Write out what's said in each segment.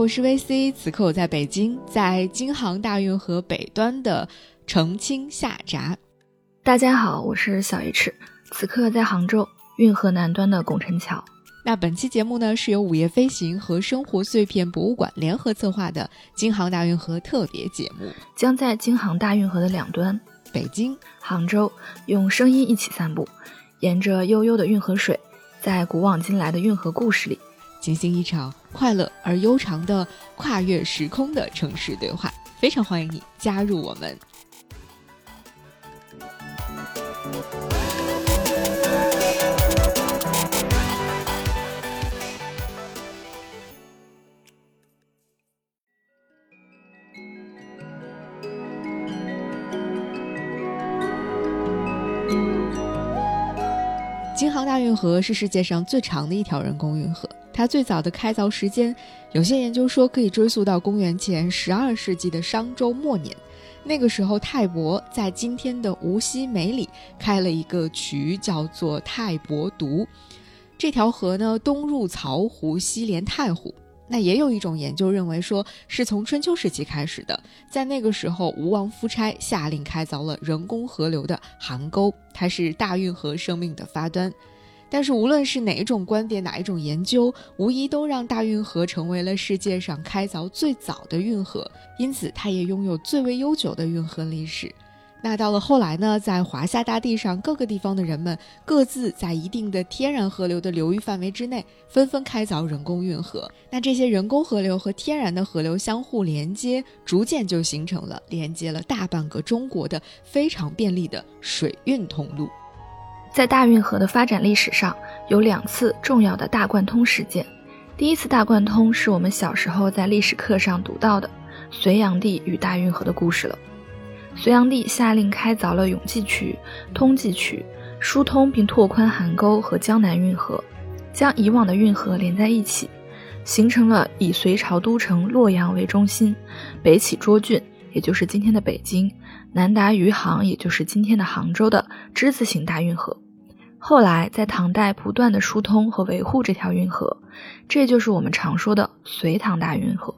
我是 VC，此刻我在北京，在京杭大运河北端的澄清下闸。大家好，我是小 H，此刻在杭州运河南端的拱宸桥。那本期节目呢，是由午夜飞行和生活碎片博物馆联合策划的京杭大运河特别节目，将在京杭大运河的两端，北京、杭州，用声音一起散步，沿着悠悠的运河水，在古往今来的运河故事里。进行一场快乐而悠长的跨越时空的城市对话，非常欢迎你加入我们。运河是世界上最长的一条人工运河。它最早的开凿时间，有些研究说可以追溯到公元前十二世纪的商周末年。那个时候，泰伯在今天的无锡梅里开了一个渠，叫做泰伯渎。这条河呢，东入曹湖，西连太湖。那也有一种研究认为，说是从春秋时期开始的。在那个时候，吴王夫差下令开凿了人工河流的邗沟，它是大运河生命的发端。但是无论是哪一种观点，哪一种研究，无疑都让大运河成为了世界上开凿最早的运河，因此它也拥有最为悠久的运河历史。那到了后来呢，在华夏大地上各个地方的人们各自在一定的天然河流的流域范围之内，纷纷开凿人工运河。那这些人工河流和天然的河流相互连接，逐渐就形成了连接了大半个中国的非常便利的水运通路。在大运河的发展历史上，有两次重要的大贯通事件。第一次大贯通是我们小时候在历史课上读到的隋炀帝与大运河的故事了。隋炀帝下令开凿了永济渠、通济渠，疏通并拓宽邗沟和江南运河，将以往的运河连在一起，形成了以隋朝都城洛阳为中心，北起涿郡，也就是今天的北京。南达余杭，也就是今天的杭州的之字形大运河。后来在唐代不断的疏通和维护这条运河，这就是我们常说的隋唐大运河。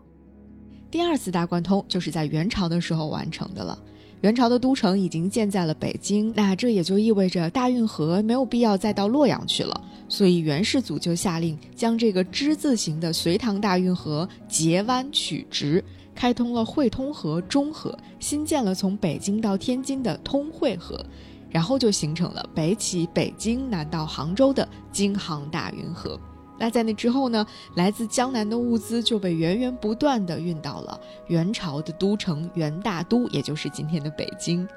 第二次大贯通就是在元朝的时候完成的了。元朝的都城已经建在了北京，那这也就意味着大运河没有必要再到洛阳去了。所以元世祖就下令将这个之字形的隋唐大运河截弯取直。开通了汇通河、中河，新建了从北京到天津的通惠河，然后就形成了北起北京、南到杭州的京杭大运河。那在那之后呢，来自江南的物资就被源源不断地运到了元朝的都城元大都，也就是今天的北京。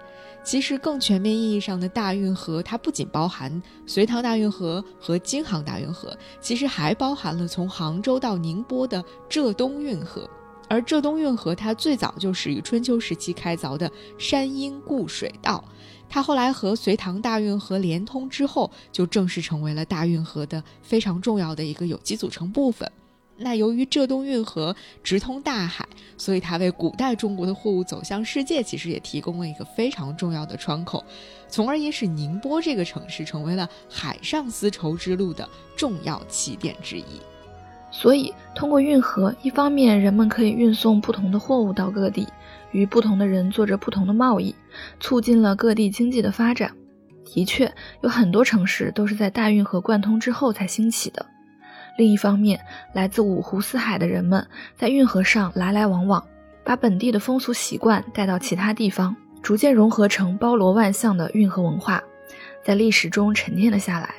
其实更全面意义上的大运河，它不仅包含隋唐大运河和京杭大运河，其实还包含了从杭州到宁波的浙东运河。而浙东运河，它最早就始于春秋时期开凿的山阴固水道，它后来和隋唐大运河连通之后，就正式成为了大运河的非常重要的一个有机组成部分。那由于浙东运河直通大海，所以它为古代中国的货物走向世界，其实也提供了一个非常重要的窗口，从而也使宁波这个城市成为了海上丝绸之路的重要起点之一。所以，通过运河，一方面人们可以运送不同的货物到各地，与不同的人做着不同的贸易，促进了各地经济的发展。的确，有很多城市都是在大运河贯通之后才兴起的。另一方面，来自五湖四海的人们在运河上来来往往，把本地的风俗习惯带到其他地方，逐渐融合成包罗万象的运河文化，在历史中沉淀了下来。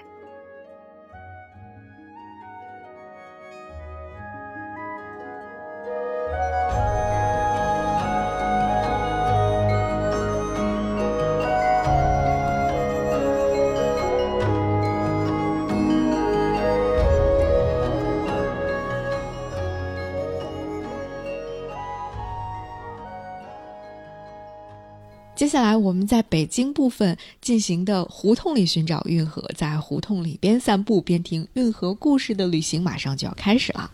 接下来，我们在北京部分进行的胡同里寻找运河，在胡同里边散步边听运河故事的旅行，马上就要开始了。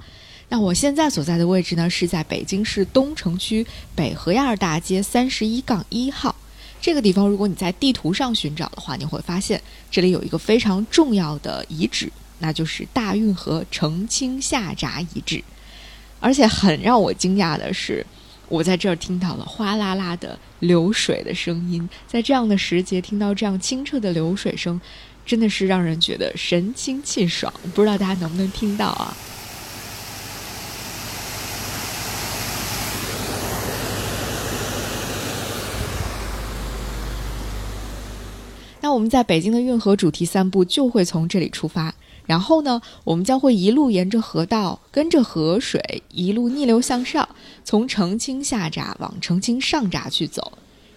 那我现在所在的位置呢，是在北京市东城区北河沿大街三十一杠一号这个地方。如果你在地图上寻找的话，你会发现这里有一个非常重要的遗址，那就是大运河澄清下闸遗址。而且很让我惊讶的是，我在这儿听到了哗啦啦的流水的声音。在这样的时节，听到这样清澈的流水声，真的是让人觉得神清气爽。不知道大家能不能听到啊？那我们在北京的运河主题散步就会从这里出发，然后呢，我们将会一路沿着河道，跟着河水一路逆流向上，从澄清下闸往澄清上闸去走。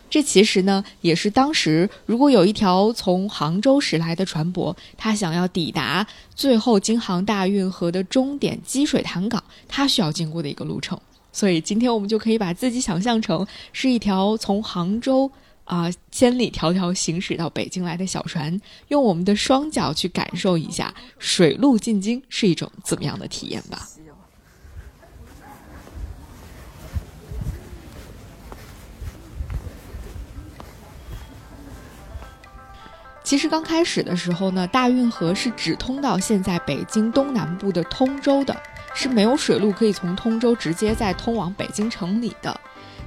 这其实呢，也是当时如果有一条从杭州驶来的船舶，它想要抵达最后京杭大运河的终点积水潭港，它需要经过的一个路程。所以今天我们就可以把自己想象成是一条从杭州。啊，千里迢迢行驶到北京来的小船，用我们的双脚去感受一下水路进京是一种怎么样的体验吧。其实刚开始的时候呢，大运河是只通到现在北京东南部的通州的，是没有水路可以从通州直接再通往北京城里的。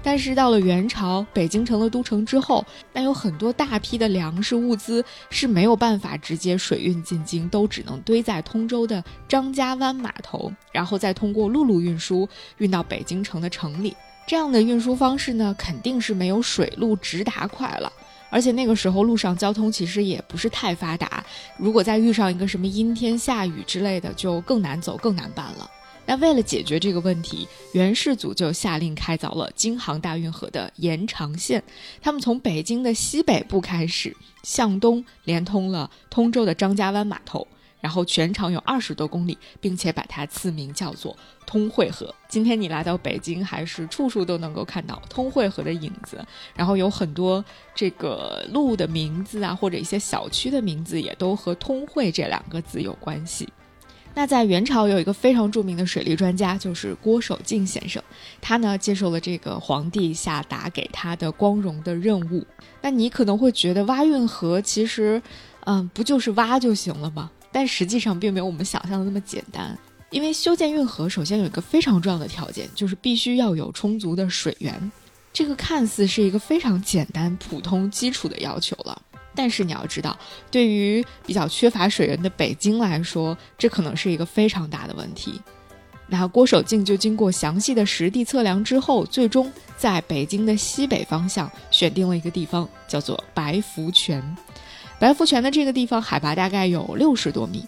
但是到了元朝，北京成了都城之后，那有很多大批的粮食物资是没有办法直接水运进京，都只能堆在通州的张家湾码头，然后再通过陆路运输运到北京城的城里。这样的运输方式呢，肯定是没有水路直达快了。而且那个时候路上交通其实也不是太发达，如果再遇上一个什么阴天下雨之类的，就更难走、更难办了。那为了解决这个问题，元世祖就下令开凿了京杭大运河的延长线。他们从北京的西北部开始，向东连通了通州的张家湾码头，然后全长有二十多公里，并且把它赐名叫做通惠河。今天你来到北京，还是处处都能够看到通惠河的影子。然后有很多这个路的名字啊，或者一些小区的名字，也都和通惠这两个字有关系。那在元朝有一个非常著名的水利专家，就是郭守敬先生。他呢接受了这个皇帝下达给他的光荣的任务。那你可能会觉得挖运河其实，嗯，不就是挖就行了吗？但实际上并没有我们想象的那么简单。因为修建运河，首先有一个非常重要的条件，就是必须要有充足的水源。这个看似是一个非常简单、普通、基础的要求了。但是你要知道，对于比较缺乏水源的北京来说，这可能是一个非常大的问题。那郭守敬就经过详细的实地测量之后，最终在北京的西北方向选定了一个地方，叫做白福泉。白福泉的这个地方海拔大概有六十多米。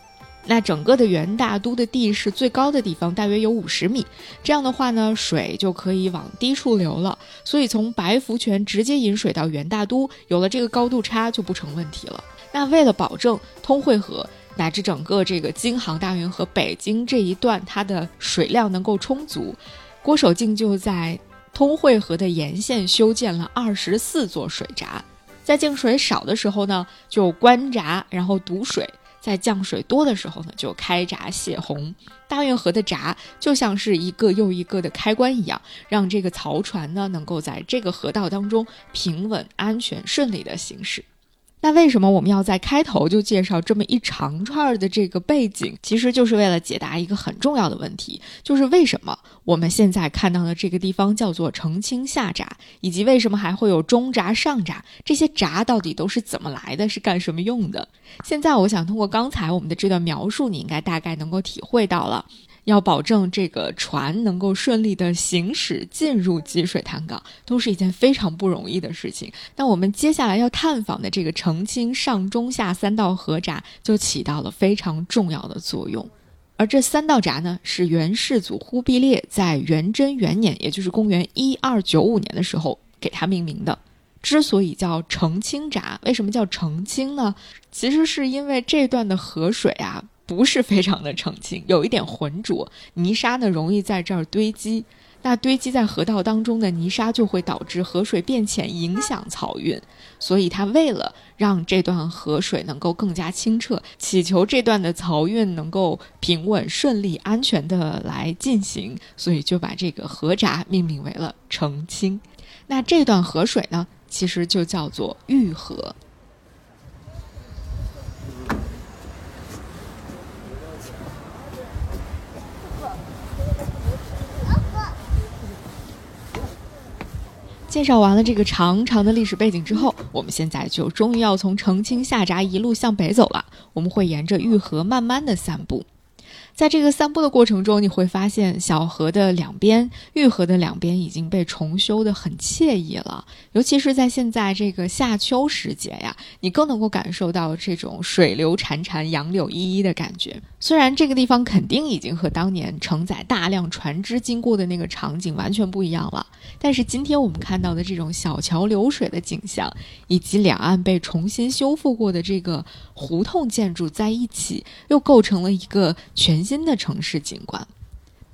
那整个的元大都的地势最高的地方大约有五十米，这样的话呢，水就可以往低处流了。所以从白福泉直接引水到元大都，有了这个高度差就不成问题了。那为了保证通惠河乃至整个这个京杭大运河北京这一段它的水量能够充足，郭守敬就在通惠河的沿线修建了二十四座水闸，在降水少的时候呢，就关闸，然后堵水。在降水多的时候呢，就开闸泄洪。大运河的闸就像是一个又一个的开关一样，让这个漕船呢能够在这个河道当中平稳、安全、顺利的行驶。那为什么我们要在开头就介绍这么一长串的这个背景？其实就是为了解答一个很重要的问题，就是为什么我们现在看到的这个地方叫做澄清下闸，以及为什么还会有中闸、上闸？这些闸到底都是怎么来的？是干什么用的？现在我想通过刚才我们的这段描述，你应该大概能够体会到了。要保证这个船能够顺利的行驶进入积水潭港，都是一件非常不容易的事情。那我们接下来要探访的这个澄清上中下三道河闸，就起到了非常重要的作用。而这三道闸呢，是元世祖忽必烈在元贞元年，也就是公元一二九五年的时候给它命名的。之所以叫澄清闸，为什么叫澄清呢？其实是因为这段的河水啊。不是非常的澄清，有一点浑浊，泥沙呢容易在这儿堆积，那堆积在河道当中的泥沙就会导致河水变浅，影响漕运。所以他为了让这段河水能够更加清澈，祈求这段的漕运能够平稳、顺利、安全的来进行，所以就把这个河闸命名为了澄清。那这段河水呢，其实就叫做玉河。介绍完了这个长长的历史背景之后，我们现在就终于要从澄清下闸一路向北走了。我们会沿着玉河慢慢的散步。在这个散步的过程中，你会发现小河的两边、玉河的两边已经被重修的很惬意了。尤其是在现在这个夏秋时节呀，你更能够感受到这种水流潺潺、杨柳依依的感觉。虽然这个地方肯定已经和当年承载大量船只经过的那个场景完全不一样了，但是今天我们看到的这种小桥流水的景象，以及两岸被重新修复过的这个胡同建筑在一起，又构成了一个全。新的城市景观。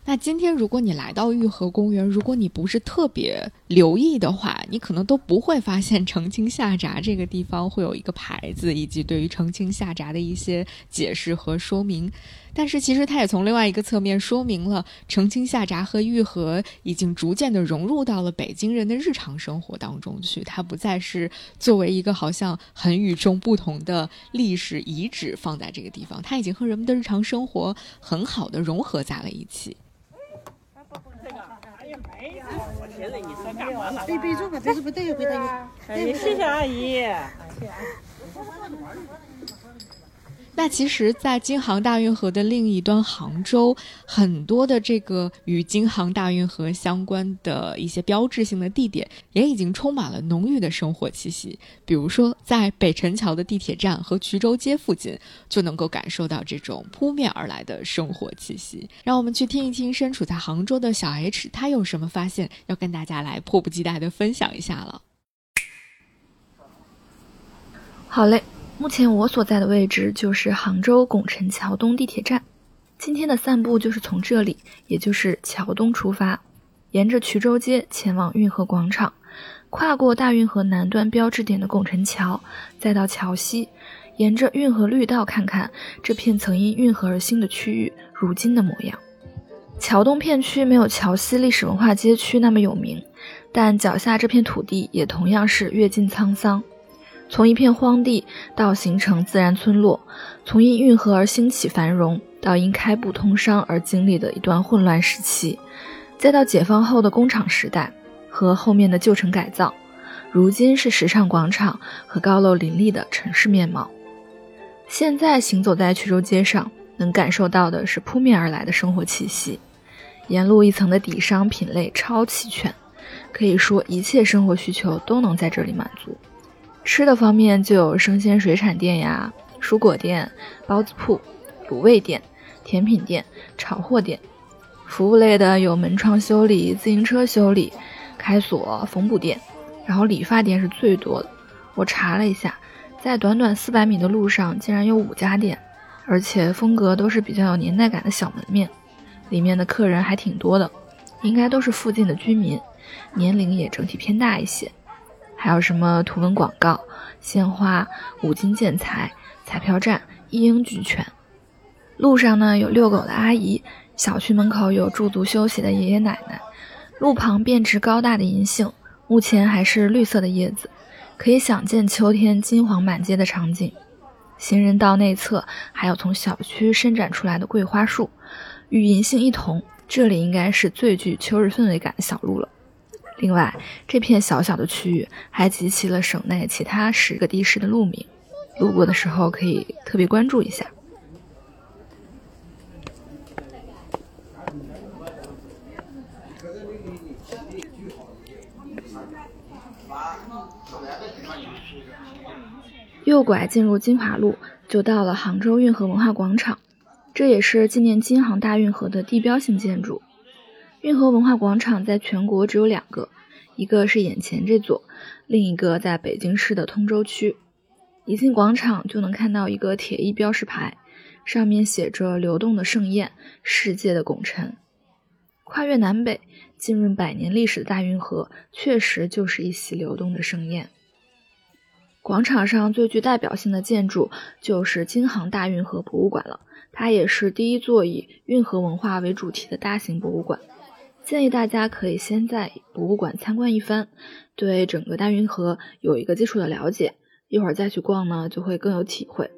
那今天，如果你来到玉河公园，如果你不是特别留意的话，你可能都不会发现澄清下闸这个地方会有一个牌子，以及对于澄清下闸的一些解释和说明。但是，其实它也从另外一个侧面说明了澄清下闸和玉河已经逐渐的融入到了北京人的日常生活当中去，它不再是作为一个好像很与众不同的历史遗址放在这个地方，它已经和人们的日常生活很好的融合在了一起。你说干嘛呢？对，备注嘛，这是不对，回头你。哎，谢谢阿姨。那其实，在京杭大运河的另一端杭州，很多的这个与京杭大运河相关的一些标志性的地点，也已经充满了浓郁的生活气息。比如说，在北辰桥的地铁站和衢州街附近，就能够感受到这种扑面而来的生活气息。让我们去听一听身处在杭州的小 H，他有什么发现，要跟大家来迫不及待的分享一下了。好嘞。目前我所在的位置就是杭州拱辰桥东地铁站。今天的散步就是从这里，也就是桥东出发，沿着衢州街前往运河广场，跨过大运河南端标志点的拱辰桥，再到桥西，沿着运河绿道看看这片曾因运河而兴的区域如今的模样。桥东片区没有桥西历史文化街区那么有名，但脚下这片土地也同样是阅尽沧桑。从一片荒地到形成自然村落，从因运河而兴起繁荣，到因开埠通商而经历的一段混乱时期，再到解放后的工厂时代和后面的旧城改造，如今是时尚广场和高楼林立的城市面貌。现在行走在衢州街上，能感受到的是扑面而来的生活气息，沿路一层的底商品类超齐全，可以说一切生活需求都能在这里满足。吃的方面就有生鲜水产店呀、蔬果店、包子铺、卤味店、甜品店、炒货店；服务类的有门窗修理、自行车修理、开锁、缝补店，然后理发店是最多的。我查了一下，在短短四百米的路上竟然有五家店，而且风格都是比较有年代感的小门面，里面的客人还挺多的，应该都是附近的居民，年龄也整体偏大一些。还有什么图文广告、鲜花、五金建材、彩票站，一应俱全。路上呢有遛狗的阿姨，小区门口有驻足休息的爷爷奶奶，路旁遍植高大的银杏，目前还是绿色的叶子，可以想见秋天金黄满街的场景。行人道内侧还有从小区伸展出来的桂花树，与银杏一同，这里应该是最具秋日氛围感的小路了。另外，这片小小的区域还集齐了省内其他十个地市的路名，路过的时候可以特别关注一下。右拐进入金华路，就到了杭州运河文化广场，这也是纪念京杭大运河的地标性建筑。运河文化广场在全国只有两个，一个是眼前这座，另一个在北京市的通州区。一进广场就能看到一个铁艺标识牌，上面写着“流动的盛宴，世界的拱辰”。跨越南北，浸润百年历史的大运河，确实就是一席流动的盛宴。广场上最具代表性的建筑就是京杭大运河博物馆了，它也是第一座以运河文化为主题的大型博物馆。建议大家可以先在博物馆参观一番，对整个大运河有一个基础的了解，一会儿再去逛呢，就会更有体会。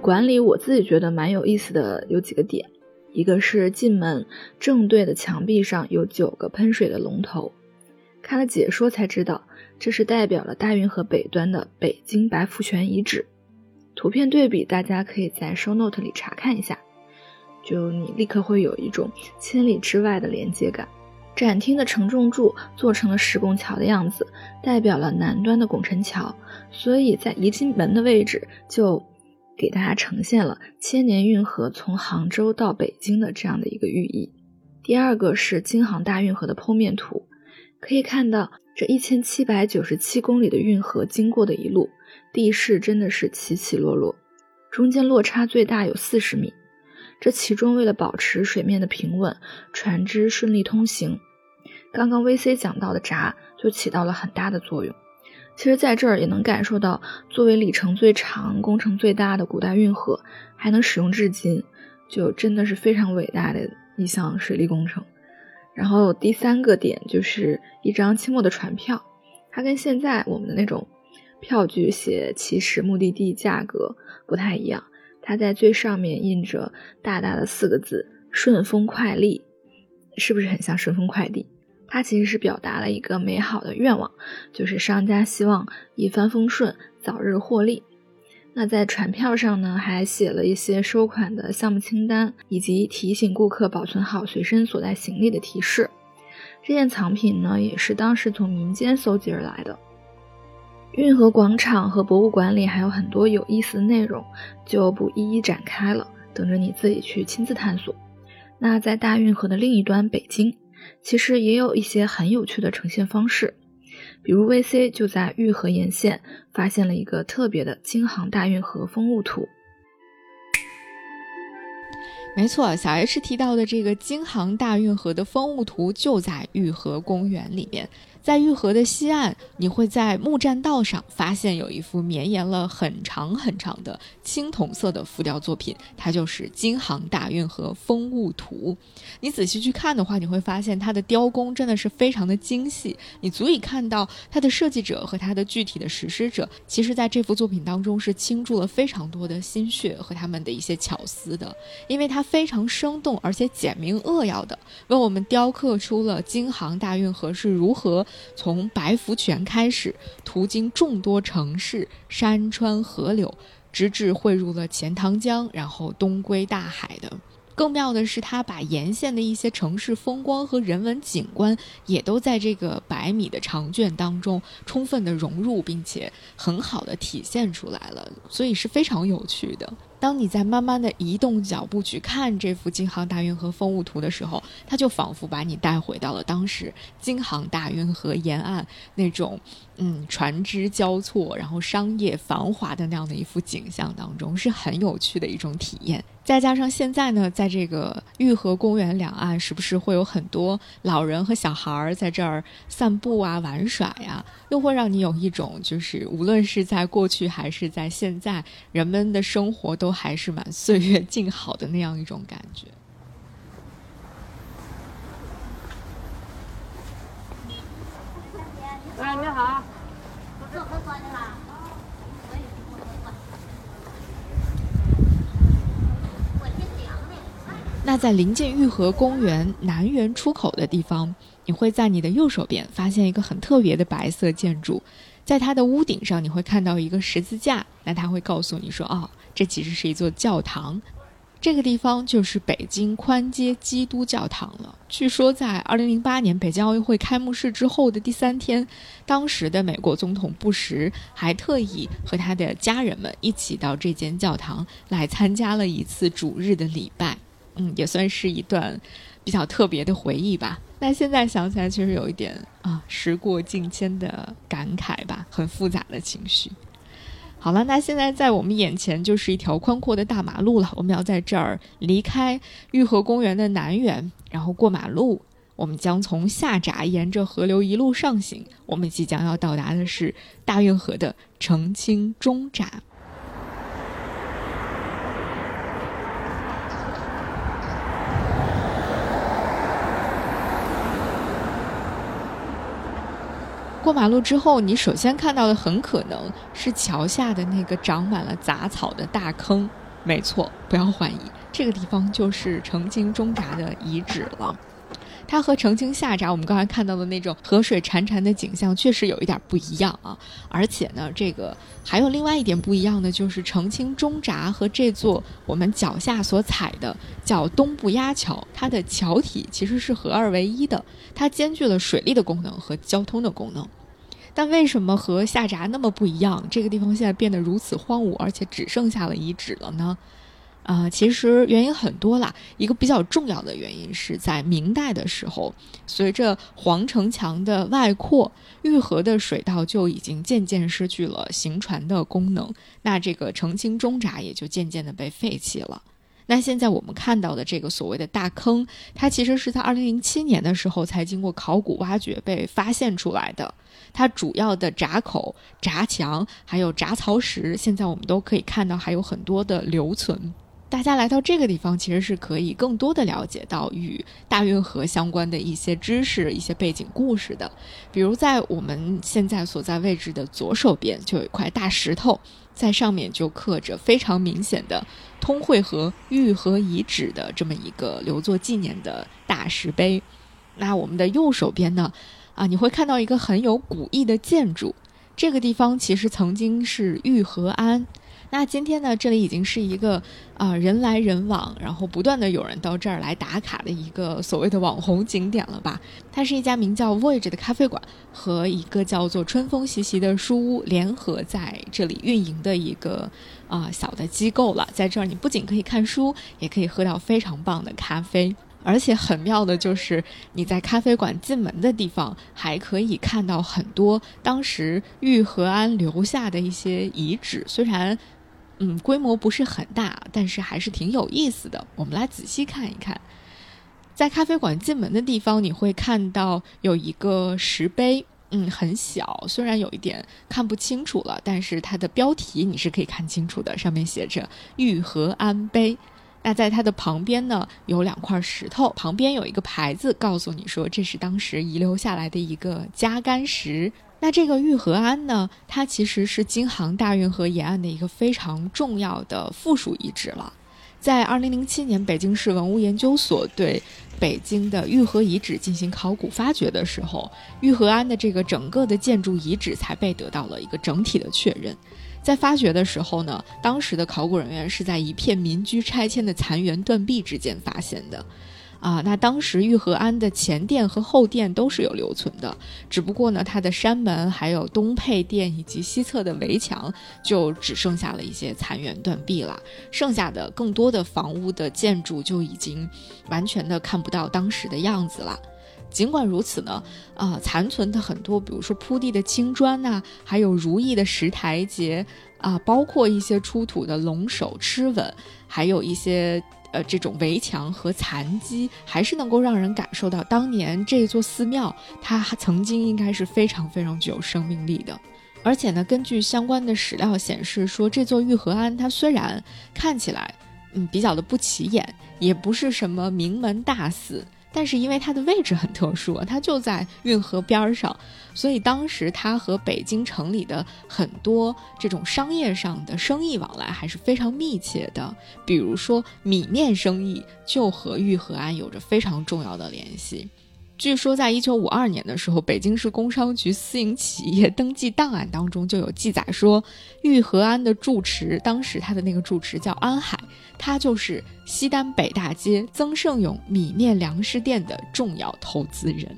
馆里我自己觉得蛮有意思的有几个点，一个是进门正对的墙壁上有九个喷水的龙头，看了解说才知道这是代表了大运河北端的北京白福泉遗址。图片对比，大家可以在 show note 里查看一下，就你立刻会有一种千里之外的连接感。展厅的承重柱做成了石拱桥的样子，代表了南端的拱辰桥，所以在一进门的位置就给大家呈现了千年运河从杭州到北京的这样的一个寓意。第二个是京杭大运河的剖面图，可以看到这一千七百九十七公里的运河经过的一路地势真的是起起落落，中间落差最大有四十米。这其中，为了保持水面的平稳，船只顺利通行，刚刚 VC 讲到的闸就起到了很大的作用。其实，在这儿也能感受到，作为里程最长、工程最大的古代运河，还能使用至今，就真的是非常伟大的一项水利工程。然后第三个点就是一张清末的船票，它跟现在我们的那种票据写起始、目的地、价格不太一样。它在最上面印着大大的四个字“顺丰快递”，是不是很像顺丰快递？它其实是表达了一个美好的愿望，就是商家希望一帆风顺，早日获利。那在船票上呢，还写了一些收款的项目清单，以及提醒顾客保存好随身所带行李的提示。这件藏品呢，也是当时从民间搜集而来的。运河广场和博物馆里还有很多有意思的内容，就不一一展开了，等着你自己去亲自探索。那在大运河的另一端，北京其实也有一些很有趣的呈现方式，比如 VC 就在玉河沿线发现了一个特别的京杭大运河风物图。没错，小 H 提到的这个京杭大运河的风物图就在玉河公园里面。在玉河的西岸，你会在木栈道上发现有一幅绵延了很长很长的青铜色的浮雕作品，它就是《京杭大运河风物图》。你仔细去看的话，你会发现它的雕工真的是非常的精细，你足以看到它的设计者和它的具体的实施者，其实在这幅作品当中是倾注了非常多的心血和他们的一些巧思的，因为它非常生动而且简明扼要的为我们雕刻出了京杭大运河是如何。从白福泉开始，途经众多城市、山川、河流，直至汇入了钱塘江，然后东归大海的。更妙的是，他把沿线的一些城市风光和人文景观，也都在这个百米的长卷当中充分的融入，并且很好的体现出来了，所以是非常有趣的。当你在慢慢的移动脚步去看这幅京杭大运河风物图的时候，它就仿佛把你带回到了当时京杭大运河沿岸那种，嗯，船只交错，然后商业繁华的那样的一幅景象当中，是很有趣的一种体验。再加上现在呢，在这个玉河公园两岸，时不时会有很多老人和小孩儿在这儿散步啊、玩耍呀，又会让你有一种就是无论是在过去还是在现在，人们的生活都还是蛮岁月静好的那样一种感觉。哎，你好。那在临近玉河公园南园出口的地方，你会在你的右手边发现一个很特别的白色建筑，在它的屋顶上你会看到一个十字架，那它会告诉你说，哦，这其实是一座教堂，这个地方就是北京宽街基督教堂了。据说在2008年北京奥运会开幕式之后的第三天，当时的美国总统布什还特意和他的家人们一起到这间教堂来参加了一次主日的礼拜。嗯，也算是一段比较特别的回忆吧。那现在想起来，确实有一点啊，时过境迁的感慨吧，很复杂的情绪。好了，那现在在我们眼前就是一条宽阔的大马路了。我们要在这儿离开玉河公园的南园，然后过马路，我们将从下闸沿着河流一路上行。我们即将要到达的是大运河的澄清中闸。过马路之后，你首先看到的很可能是桥下的那个长满了杂草的大坑。没错，不要怀疑，这个地方就是曾经中闸的遗址了。它和澄清下闸我们刚才看到的那种河水潺潺的景象确实有一点不一样啊。而且呢，这个还有另外一点不一样的，就是澄清中闸和这座我们脚下所踩的叫东部压桥，它的桥体其实是合二为一的，它兼具了水利的功能和交通的功能。但为什么和下闸那么不一样？这个地方现在变得如此荒芜，而且只剩下了遗址了呢？啊，其实原因很多啦。一个比较重要的原因是在明代的时候，随着皇城墙的外扩，御河的水道就已经渐渐失去了行船的功能，那这个澄清中闸也就渐渐的被废弃了。那现在我们看到的这个所谓的大坑，它其实是在二零零七年的时候才经过考古挖掘被发现出来的。它主要的闸口、闸墙还有闸槽石，现在我们都可以看到还有很多的留存。大家来到这个地方，其实是可以更多的了解到与大运河相关的一些知识、一些背景故事的。比如在我们现在所在位置的左手边，就有一块大石头，在上面就刻着非常明显的通惠河御河遗址的这么一个留作纪念的大石碑。那我们的右手边呢，啊，你会看到一个很有古意的建筑，这个地方其实曾经是御河庵。那今天呢，这里已经是一个啊人来人往，然后不断的有人到这儿来打卡的一个所谓的网红景点了吧？它是一家名叫 Voyage 的咖啡馆和一个叫做春风习习的书屋联合在这里运营的一个啊小的机构了。在这儿，你不仅可以看书，也可以喝到非常棒的咖啡，而且很妙的就是你在咖啡馆进门的地方，还可以看到很多当时玉和安留下的一些遗址，虽然。嗯，规模不是很大，但是还是挺有意思的。我们来仔细看一看，在咖啡馆进门的地方，你会看到有一个石碑，嗯，很小，虽然有一点看不清楚了，但是它的标题你是可以看清楚的，上面写着“玉和安碑”。那在它的旁边呢，有两块石头，旁边有一个牌子，告诉你说这是当时遗留下来的一个加干石。那这个玉河庵呢，它其实是京杭大运河沿岸的一个非常重要的附属遗址了。在二零零七年，北京市文物研究所对北京的玉河遗址进行考古发掘的时候，玉河庵的这个整个的建筑遗址才被得到了一个整体的确认。在发掘的时候呢，当时的考古人员是在一片民居拆迁的残垣断壁之间发现的。啊，那当时玉和安的前殿和后殿都是有留存的，只不过呢，它的山门、还有东配殿以及西侧的围墙，就只剩下了一些残垣断壁了。剩下的更多的房屋的建筑就已经完全的看不到当时的样子了。尽管如此呢，啊，残存的很多，比如说铺地的青砖呐，还有如意的石台阶啊，包括一些出土的龙首、螭吻，还有一些。呃，这种围墙和残基还是能够让人感受到当年这座寺庙，它曾经应该是非常非常具有生命力的。而且呢，根据相关的史料显示，说这座玉和庵，它虽然看起来嗯比较的不起眼，也不是什么名门大寺。但是因为它的位置很特殊，它就在运河边上，所以当时它和北京城里的很多这种商业上的生意往来还是非常密切的。比如说米面生意就和玉河庵有着非常重要的联系。据说在一九五二年的时候，北京市工商局私营企业登记档案当中就有记载说，玉和安的住持，当时他的那个住持叫安海。他就是西单北大街曾盛勇米面粮食店的重要投资人。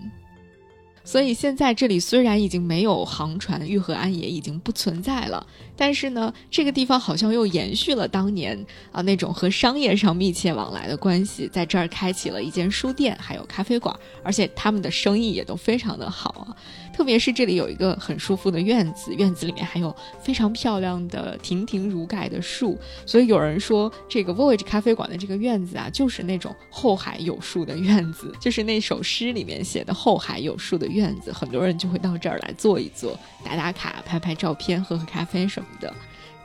所以现在这里虽然已经没有航船，玉河岸也已经不存在了，但是呢，这个地方好像又延续了当年啊那种和商业上密切往来的关系，在这儿开启了一间书店，还有咖啡馆，而且他们的生意也都非常的好啊。特别是这里有一个很舒服的院子，院子里面还有非常漂亮的亭亭如盖的树，所以有人说这个 Voyage 咖啡馆的这个院子啊，就是那种后海有树的院子，就是那首诗里面写的后海有树的院子，很多人就会到这儿来坐一坐，打打卡、拍拍照片、喝喝咖啡什么的。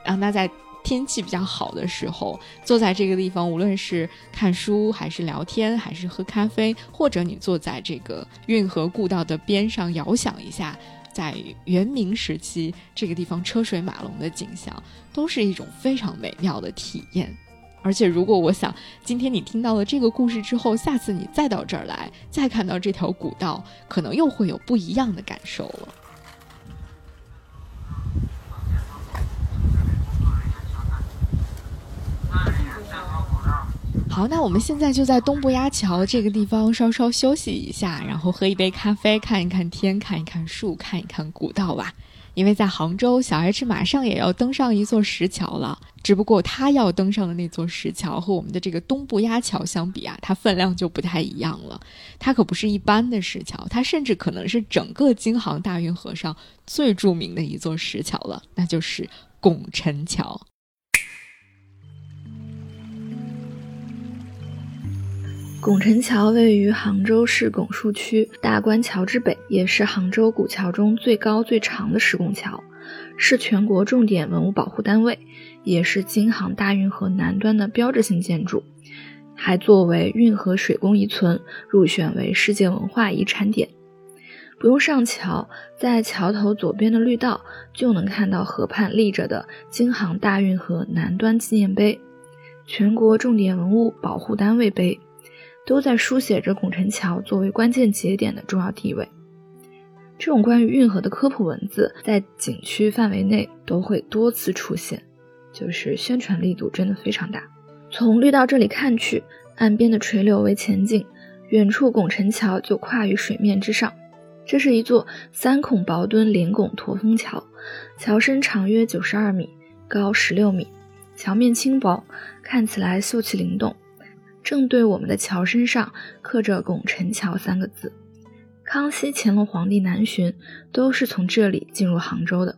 然后那在。天气比较好的时候，坐在这个地方，无论是看书，还是聊天，还是喝咖啡，或者你坐在这个运河故道的边上，遥想一下，在元明时期这个地方车水马龙的景象，都是一种非常美妙的体验。而且，如果我想今天你听到了这个故事之后，下次你再到这儿来，再看到这条古道，可能又会有不一样的感受了。好，那我们现在就在东部鸭桥这个地方稍稍休息一下，然后喝一杯咖啡，看一看天，看一看树，看一看古道吧。因为在杭州，小 H 马上也要登上一座石桥了。只不过他要登上的那座石桥和我们的这个东部鸭桥相比啊，它分量就不太一样了。它可不是一般的石桥，它甚至可能是整个京杭大运河上最著名的一座石桥了，那就是拱宸桥。拱宸桥位于杭州市拱墅区大观桥之北，也是杭州古桥中最高最长的石拱桥，是全国重点文物保护单位，也是京杭大运河南端的标志性建筑，还作为运河水工遗存入选为世界文化遗产点。不用上桥，在桥头左边的绿道就能看到河畔立着的京杭大运河南端纪念碑，全国重点文物保护单位碑。都在书写着拱辰桥作为关键节点的重要地位。这种关于运河的科普文字，在景区范围内都会多次出现，就是宣传力度真的非常大。从绿道这里看去，岸边的垂柳为前景，远处拱辰桥就跨于水面之上。这是一座三孔薄墩连拱驼峰桥，桥身长约九十二米，高十六米，桥面轻薄，看起来秀气灵动。正对我们的桥身上刻着“拱辰桥”三个字，康熙、乾隆皇帝南巡都是从这里进入杭州的，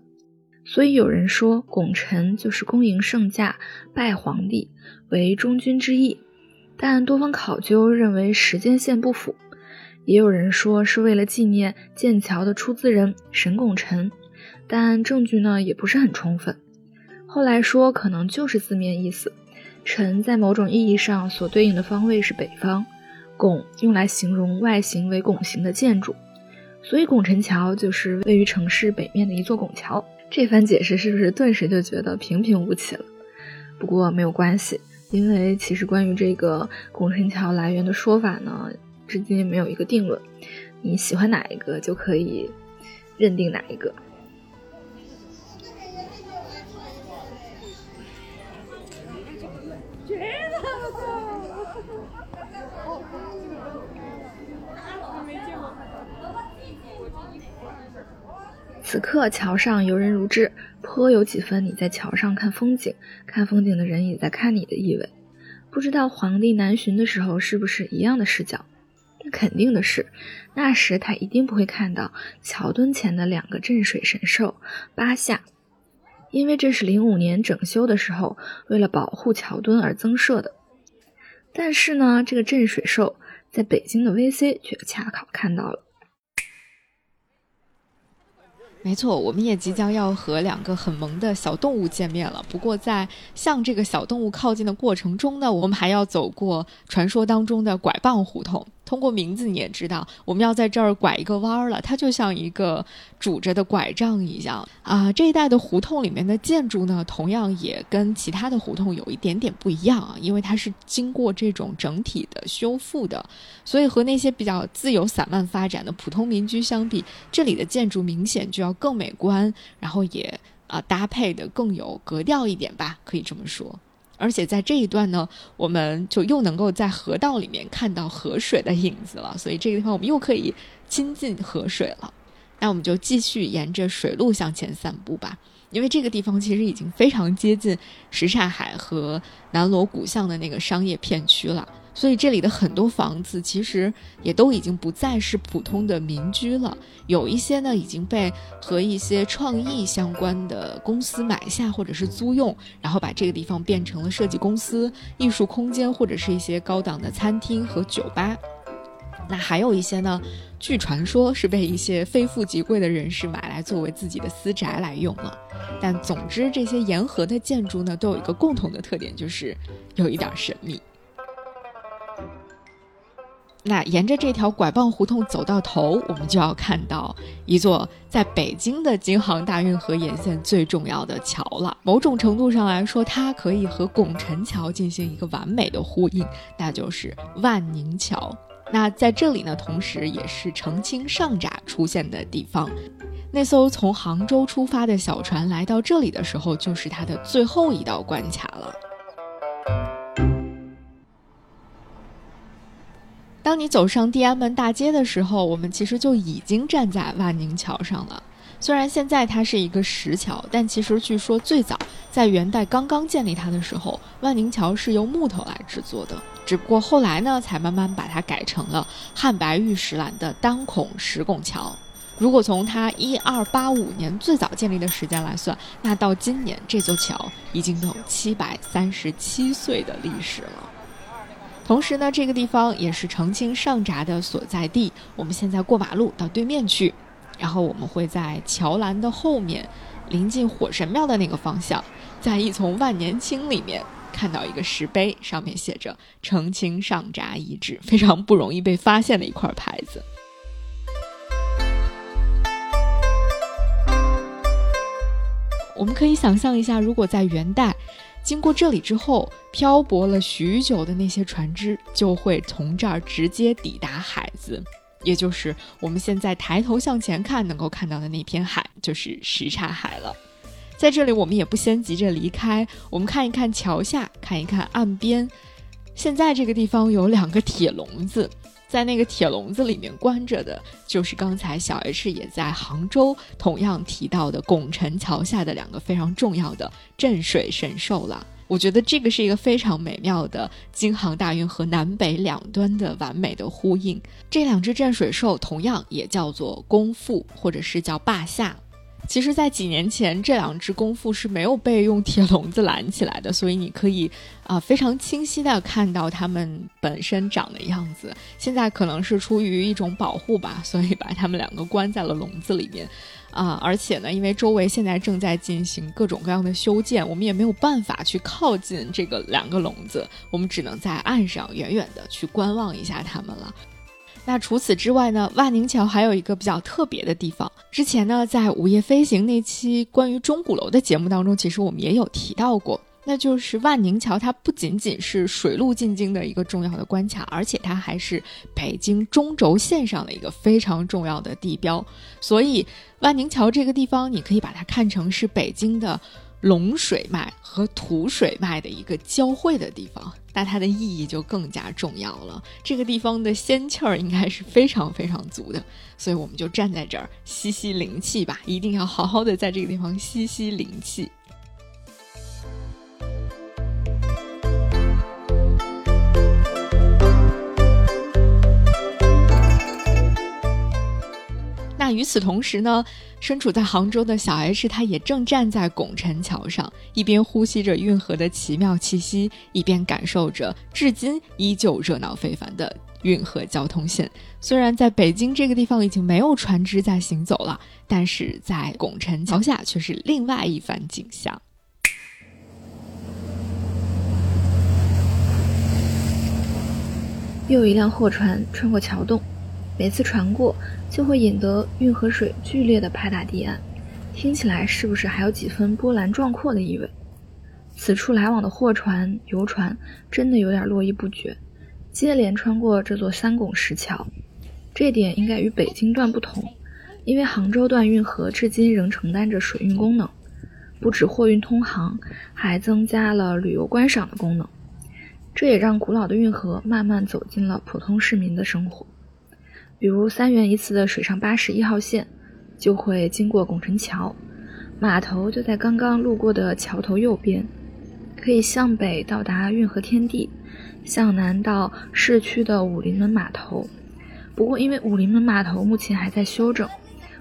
所以有人说拱辰就是恭迎圣驾、拜皇帝为中军之意，但多方考究认为时间线不符，也有人说是为了纪念建桥的出资人沈拱辰，但证据呢也不是很充分。后来说可能就是字面意思。辰在某种意义上所对应的方位是北方，拱用来形容外形为拱形的建筑，所以拱辰桥就是位于城市北面的一座拱桥。这番解释是不是顿时就觉得平平无奇了？不过没有关系，因为其实关于这个拱辰桥来源的说法呢，至今没有一个定论。你喜欢哪一个就可以认定哪一个。此刻桥上游人如织，颇有几分你在桥上看风景，看风景的人也在看你的意味。不知道皇帝南巡的时候是不是一样的视角？但肯定的是，那时他一定不会看到桥墩前的两个镇水神兽八下，因为这是零五年整修的时候为了保护桥墩而增设的。但是呢，这个镇水兽在北京的 VC 却恰好看到了。没错，我们也即将要和两个很萌的小动物见面了。不过，在向这个小动物靠近的过程中呢，我们还要走过传说当中的拐棒胡同。通过名字你也知道，我们要在这儿拐一个弯儿了。它就像一个拄着的拐杖一样啊。这一带的胡同里面的建筑呢，同样也跟其他的胡同有一点点不一样啊，因为它是经过这种整体的修复的，所以和那些比较自由散漫发展的普通民居相比，这里的建筑明显就要更美观，然后也啊搭配的更有格调一点吧，可以这么说。而且在这一段呢，我们就又能够在河道里面看到河水的影子了，所以这个地方我们又可以亲近河水了。那我们就继续沿着水路向前散步吧，因为这个地方其实已经非常接近什刹海和南锣鼓巷的那个商业片区了。所以这里的很多房子其实也都已经不再是普通的民居了，有一些呢已经被和一些创意相关的公司买下或者是租用，然后把这个地方变成了设计公司、艺术空间或者是一些高档的餐厅和酒吧。那还有一些呢，据传说是被一些非富即贵的人士买来作为自己的私宅来用了。但总之，这些沿河的建筑呢都有一个共同的特点，就是有一点神秘。那沿着这条拐棒胡同走到头，我们就要看到一座在北京的京杭大运河沿线最重要的桥了。某种程度上来说，它可以和拱辰桥进行一个完美的呼应，那就是万宁桥。那在这里呢，同时也是澄清上闸出现的地方。那艘从杭州出发的小船来到这里的时候，就是它的最后一道关卡了。当你走上地安门大街的时候，我们其实就已经站在万宁桥上了。虽然现在它是一个石桥，但其实据说最早在元代刚刚建立它的时候，万宁桥是由木头来制作的。只不过后来呢，才慢慢把它改成了汉白玉石栏的单孔石拱桥。如果从它一二八五年最早建立的时间来算，那到今年这座桥已经有七百三十七岁的历史了。同时呢，这个地方也是澄清上闸的所在地。我们现在过马路到对面去，然后我们会在桥栏的后面，临近火神庙的那个方向，在一丛万年青里面看到一个石碑，上面写着“澄清上闸遗址”，非常不容易被发现的一块牌子。我们可以想象一下，如果在元代。经过这里之后，漂泊了许久的那些船只就会从这儿直接抵达海子，也就是我们现在抬头向前看能够看到的那片海，就是什刹海了。在这里，我们也不先急着离开，我们看一看桥下，看一看岸边。现在这个地方有两个铁笼子。在那个铁笼子里面关着的，就是刚才小 H 也在杭州同样提到的拱宸桥下的两个非常重要的镇水神兽了。我觉得这个是一个非常美妙的京杭大运河南北两端的完美的呼应。这两只镇水兽同样也叫做公父，或者是叫霸下。其实，在几年前，这两只功夫是没有被用铁笼子拦起来的，所以你可以啊非常清晰的看到它们本身长的样子。现在可能是出于一种保护吧，所以把它们两个关在了笼子里面啊。而且呢，因为周围现在正在进行各种各样的修建，我们也没有办法去靠近这个两个笼子，我们只能在岸上远远的去观望一下它们了。那除此之外呢？万宁桥还有一个比较特别的地方。之前呢，在《午夜飞行》那期关于钟鼓楼的节目当中，其实我们也有提到过，那就是万宁桥，它不仅仅是水路进京的一个重要的关卡，而且它还是北京中轴线上的一个非常重要的地标。所以，万宁桥这个地方，你可以把它看成是北京的。龙水脉和土水脉的一个交汇的地方，那它的意义就更加重要了。这个地方的仙气儿应该是非常非常足的，所以我们就站在这儿吸吸灵气吧，一定要好好的在这个地方吸吸灵气。那与此同时呢，身处在杭州的小 H，他也正站在拱宸桥上，一边呼吸着运河的奇妙气息，一边感受着至今依旧热闹非凡的运河交通线。虽然在北京这个地方已经没有船只在行走了，但是在拱宸桥下却是另外一番景象。又一辆货船穿过桥洞。每次船过，就会引得运河水剧烈的拍打堤岸，听起来是不是还有几分波澜壮阔的意味？此处来往的货船、游船真的有点络绎不绝，接连穿过这座三拱石桥。这点应该与北京段不同，因为杭州段运河至今仍承担着水运功能，不止货运通航，还增加了旅游观赏的功能。这也让古老的运河慢慢走进了普通市民的生活。比如三元一次的水上巴士一号线，就会经过拱辰桥，码头就在刚刚路过的桥头右边，可以向北到达运河天地，向南到市区的武林门码头。不过因为武林门码头目前还在修整，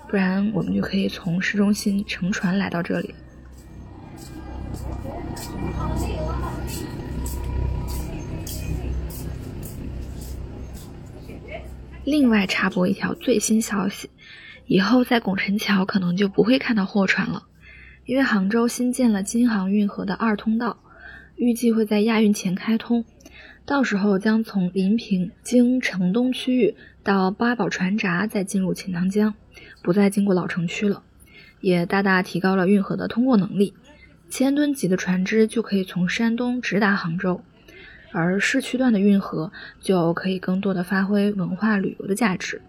不然我们就可以从市中心乘船来到这里。另外插播一条最新消息，以后在拱宸桥可能就不会看到货船了，因为杭州新建了京杭运河的二通道，预计会在亚运前开通，到时候将从临平经城东区域到八宝船闸，再进入钱塘江，不再经过老城区了，也大大提高了运河的通过能力。千吨级的船只就可以从山东直达杭州，而市区段的运河就可以更多的发挥文化旅游的价值。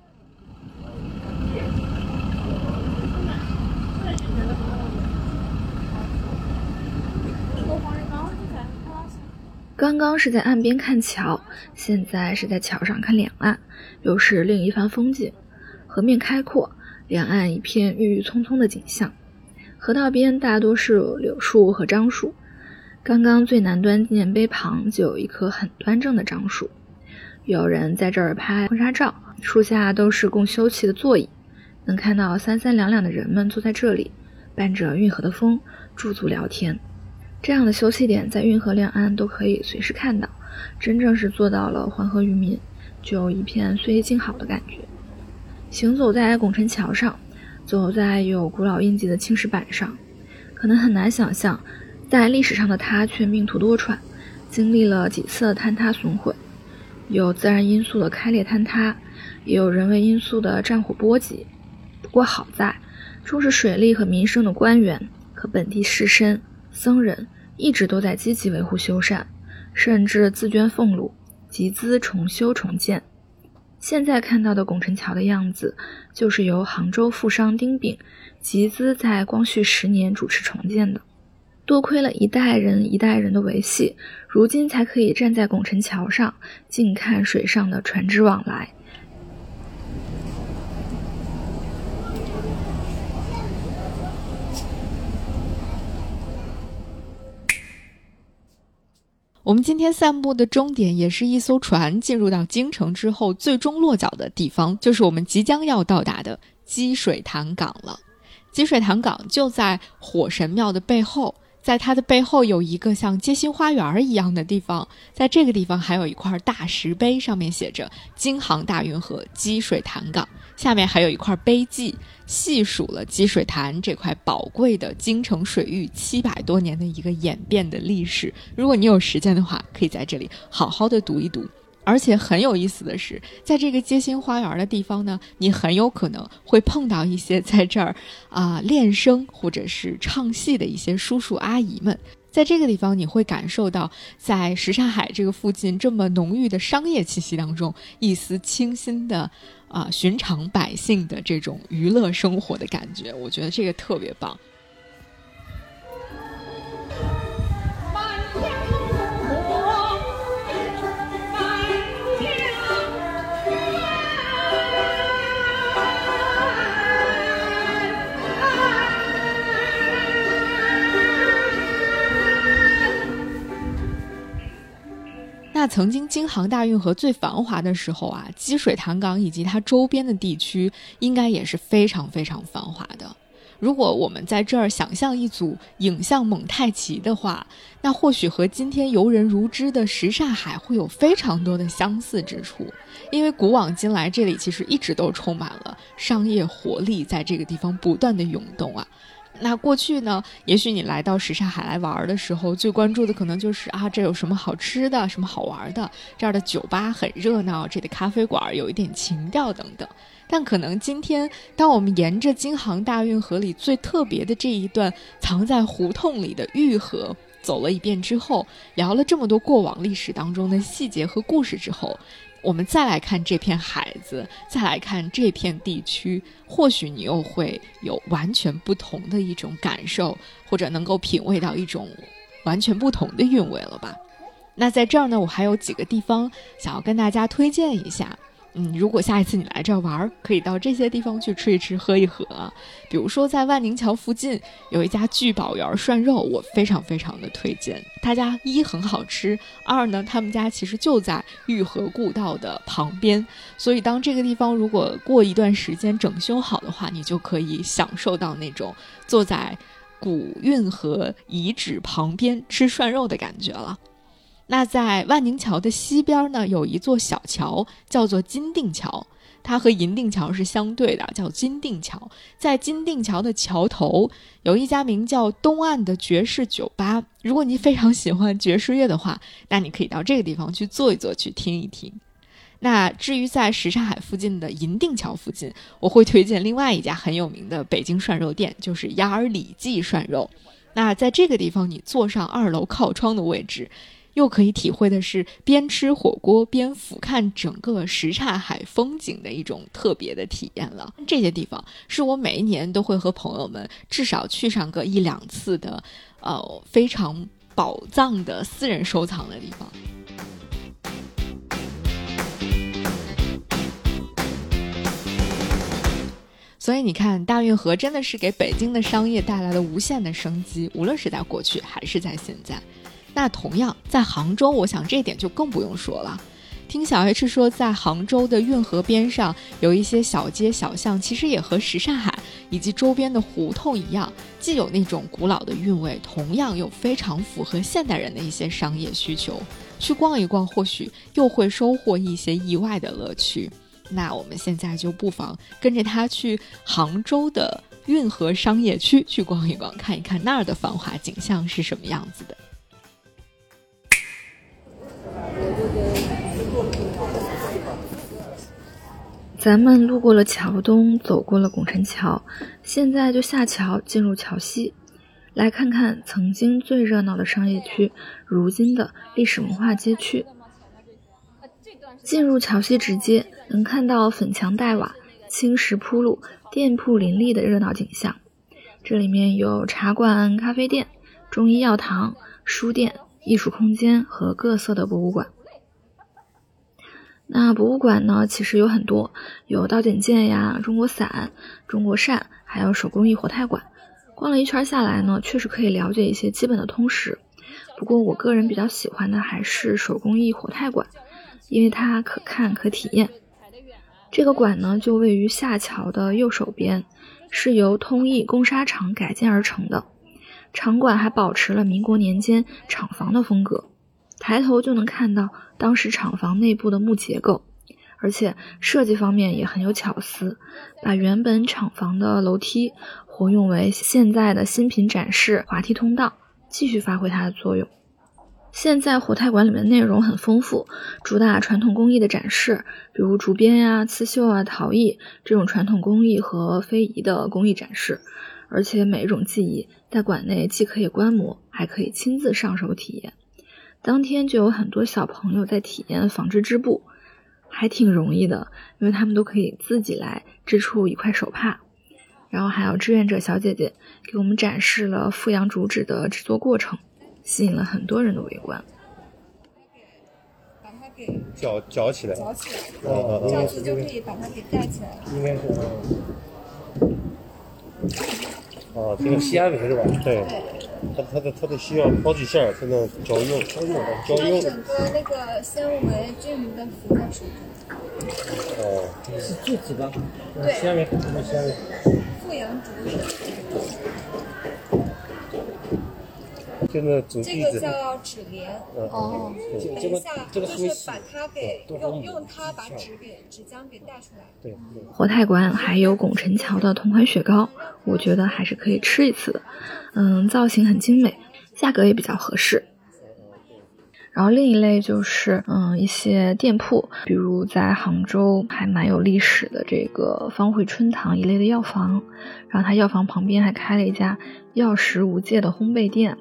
刚刚是在岸边看桥，现在是在桥上看两岸，又是另一番风景。河面开阔，两岸一片郁郁葱葱的景象。河道边大多是柳树和樟树。刚刚最南端纪念碑旁就有一棵很端正的樟树，有人在这儿拍婚纱照。树下都是供休憩的座椅，能看到三三两两的人们坐在这里，伴着运河的风驻足聊天。这样的休息点在运河两岸都可以随时看到，真正是做到了环河渔民就有一片岁月静好的感觉。行走在拱宸桥上，走在有古老印记的青石板上，可能很难想象，在历史上的它却命途多舛，经历了几次坍塌损毁，有自然因素的开裂坍塌，也有人为因素的战火波及。不过好在，重视水利和民生的官员和本地士绅。僧人一直都在积极维护修缮，甚至自捐俸禄，集资重修重建。现在看到的拱宸桥的样子，就是由杭州富商丁炳集资在光绪十年主持重建的。多亏了一代人一代人的维系，如今才可以站在拱辰桥上，静看水上的船只往来。我们今天散步的终点，也是一艘船进入到京城之后最终落脚的地方，就是我们即将要到达的积水潭港了。积水潭港就在火神庙的背后，在它的背后有一个像街心花园一样的地方，在这个地方还有一块大石碑，上面写着“京杭大运河积水潭港”。下面还有一块碑记，细数了积水潭这块宝贵的京城水域七百多年的一个演变的历史。如果你有时间的话，可以在这里好好的读一读。而且很有意思的是，在这个街心花园的地方呢，你很有可能会碰到一些在这儿啊练声或者是唱戏的一些叔叔阿姨们。在这个地方，你会感受到在什刹海这个附近这么浓郁的商业气息当中，一丝清新的。啊，寻常百姓的这种娱乐生活的感觉，我觉得这个特别棒。那曾经京杭大运河最繁华的时候啊，积水潭港以及它周边的地区应该也是非常非常繁华的。如果我们在这儿想象一组影像蒙太奇的话，那或许和今天游人如织的什刹海会有非常多的相似之处。因为古往今来，这里其实一直都充满了商业活力，在这个地方不断的涌动啊。那过去呢？也许你来到什刹海来玩的时候，最关注的可能就是啊，这有什么好吃的，什么好玩的？这儿的酒吧很热闹，这里咖啡馆有一点情调等等。但可能今天，当我们沿着京杭大运河里最特别的这一段藏在胡同里的玉河走了一遍之后，聊了这么多过往历史当中的细节和故事之后。我们再来看这片海子，再来看这片地区，或许你又会有完全不同的一种感受，或者能够品味到一种完全不同的韵味了吧？那在这儿呢，我还有几个地方想要跟大家推荐一下。嗯，如果下一次你来这儿玩，可以到这些地方去吃一吃、喝一喝啊。比如说，在万宁桥附近有一家聚宝园涮肉，我非常非常的推荐。他家一很好吃，二呢，他们家其实就在玉河故道的旁边，所以当这个地方如果过一段时间整修好的话，你就可以享受到那种坐在古运河遗址旁边吃涮肉的感觉了。那在万宁桥的西边呢，有一座小桥，叫做金定桥。它和银定桥是相对的，叫金定桥。在金定桥的桥头有一家名叫东岸的爵士酒吧。如果你非常喜欢爵士乐的话，那你可以到这个地方去坐一坐，去听一听。那至于在什刹海附近的银定桥附近，我会推荐另外一家很有名的北京涮肉店，就是雅尔里记涮肉。那在这个地方，你坐上二楼靠窗的位置。又可以体会的是边吃火锅边俯瞰整个什刹海风景的一种特别的体验了。这些地方是我每一年都会和朋友们至少去上个一两次的，呃，非常宝藏的私人收藏的地方。所以你看，大运河真的是给北京的商业带来了无限的生机，无论是在过去还是在现在。那同样在杭州，我想这点就更不用说了。听小 H 说，在杭州的运河边上有一些小街小巷，其实也和什刹海以及周边的胡同一样，既有那种古老的韵味，同样又非常符合现代人的一些商业需求。去逛一逛，或许又会收获一些意外的乐趣。那我们现在就不妨跟着他去杭州的运河商业区去逛一逛，看一看那儿的繁华景象是什么样子的。咱们路过了桥东，走过了拱辰桥，现在就下桥进入桥西，来看看曾经最热闹的商业区，如今的历史文化街区。进入桥西直街，能看到粉墙黛瓦、青石铺路、店铺林立的热闹景象。这里面有茶馆、咖啡店、中医药堂、书店、艺术空间和各色的博物馆。那博物馆呢，其实有很多，有刀剪剑呀、中国伞、中国扇，还有手工艺活态馆。逛了一圈下来呢，确实可以了解一些基本的通识。不过我个人比较喜欢的还是手工艺活态馆，因为它可看可体验。这个馆呢，就位于下桥的右手边，是由通义工纱厂改建而成的。场馆还保持了民国年间厂房的风格。抬头就能看到当时厂房内部的木结构，而且设计方面也很有巧思，把原本厂房的楼梯活用为现在的新品展示滑梯通道，继续发挥它的作用。现在活态馆里面的内容很丰富，主打传统工艺的展示，比如竹编呀、刺绣啊、陶艺这种传统工艺和非遗的工艺展示，而且每一种技艺在馆内既可以观摩，还可以亲自上手体验。当天就有很多小朋友在体验纺织织布，还挺容易的，因为他们都可以自己来织出一块手帕。然后还有志愿者小姐姐给我们展示了富阳竹纸的制作过程，吸引了很多人的围观。把它给绞绞起来，绞起来，这样子就可以把它给盖起来了。应该是。哦，这个纤维是吧？对。它它得它得需要好几下才能胶硬，胶硬胶硬。整个那个纤维均匀的浮在水中。哦，是柱子吧？对，纤维什么纤维？富阳竹。现在种这个叫纸帘。哦。等一下，就是把它给用用它把纸给纸浆给带出来。对。活态馆还有拱宸桥的同款雪糕，我觉得还是可以吃一次的。嗯，造型很精美，价格也比较合适。然后另一类就是嗯一些店铺，比如在杭州还蛮有历史的这个方汇春堂一类的药房，然后它药房旁边还开了一家药食无界的烘焙店。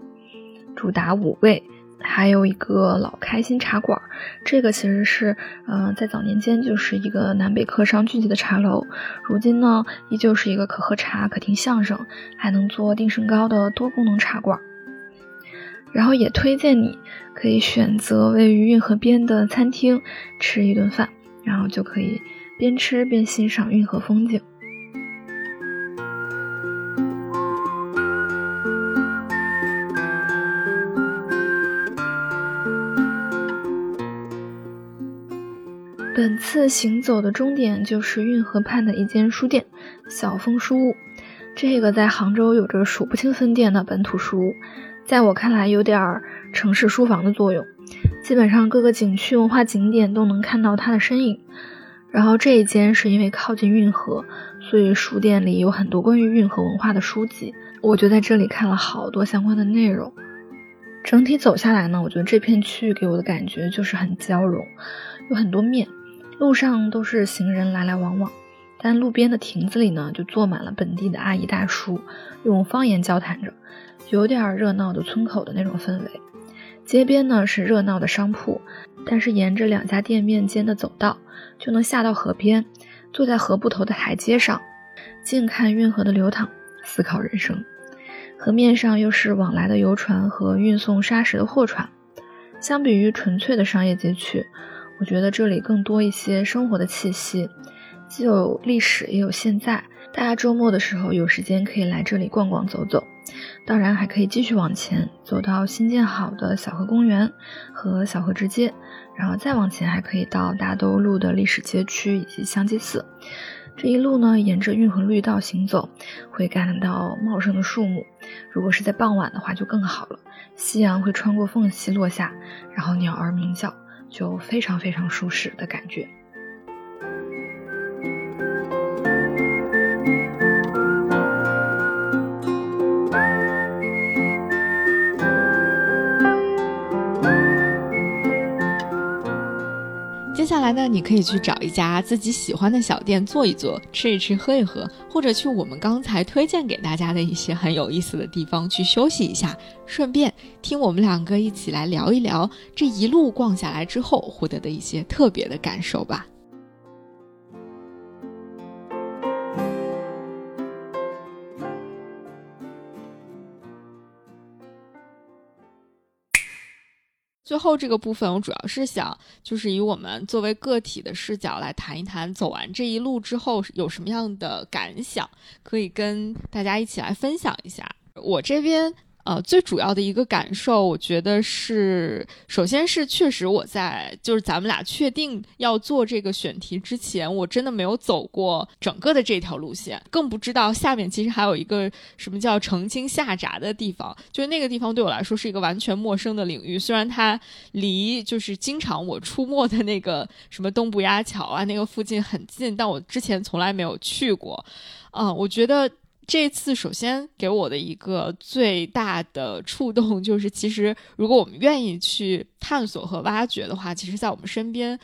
主打五味，还有一个老开心茶馆，这个其实是，嗯，在早年间就是一个南北客商聚集的茶楼，如今呢，依旧是一个可喝茶、可听相声，还能做定胜糕的多功能茶馆。然后也推荐你可以选择位于运河边的餐厅吃一顿饭，然后就可以边吃边欣赏运河风景。次行走的终点就是运河畔的一间书店——小峰书屋。这个在杭州有着数不清分店的本土书屋，在我看来有点城市书房的作用，基本上各个景区文化景点都能看到它的身影。然后这一间是因为靠近运河，所以书店里有很多关于运河文化的书籍，我就在这里看了好多相关的内容。整体走下来呢，我觉得这片区域给我的感觉就是很交融，有很多面，路上都是行人来来往往，但路边的亭子里呢，就坐满了本地的阿姨大叔，用方言交谈着，有点热闹的村口的那种氛围。街边呢是热闹的商铺，但是沿着两家店面间的走道，就能下到河边，坐在河埠头的台阶上，静看运河的流淌，思考人生。河面上又是往来的游船和运送沙石的货船，相比于纯粹的商业街区，我觉得这里更多一些生活的气息，既有历史也有现在。大家周末的时候有时间可以来这里逛逛走走，当然还可以继续往前走到新建好的小河公园和小河直街，然后再往前还可以到大兜路的历史街区以及香积寺。这一路呢，沿着运河绿道行走，会看到茂盛的树木。如果是在傍晚的话，就更好了。夕阳会穿过缝隙落下，然后鸟儿鸣叫，就非常非常舒适的感觉。下来呢，你可以去找一家自己喜欢的小店坐一坐，吃一吃，喝一喝，或者去我们刚才推荐给大家的一些很有意思的地方去休息一下，顺便听我们两个一起来聊一聊这一路逛下来之后获得的一些特别的感受吧。最后这个部分，我主要是想，就是以我们作为个体的视角来谈一谈，走完这一路之后有什么样的感想，可以跟大家一起来分享一下。我这边。呃，最主要的一个感受，我觉得是，首先是确实我在就是咱们俩确定要做这个选题之前，我真的没有走过整个的这条路线，更不知道下面其实还有一个什么叫澄清下闸的地方，就是那个地方对我来说是一个完全陌生的领域。虽然它离就是经常我出没的那个什么东部鸭桥啊那个附近很近，但我之前从来没有去过。嗯，我觉得。这次首先给我的一个最大的触动就是，其实如果我们愿意去探索和挖掘的话，其实，在我们身边，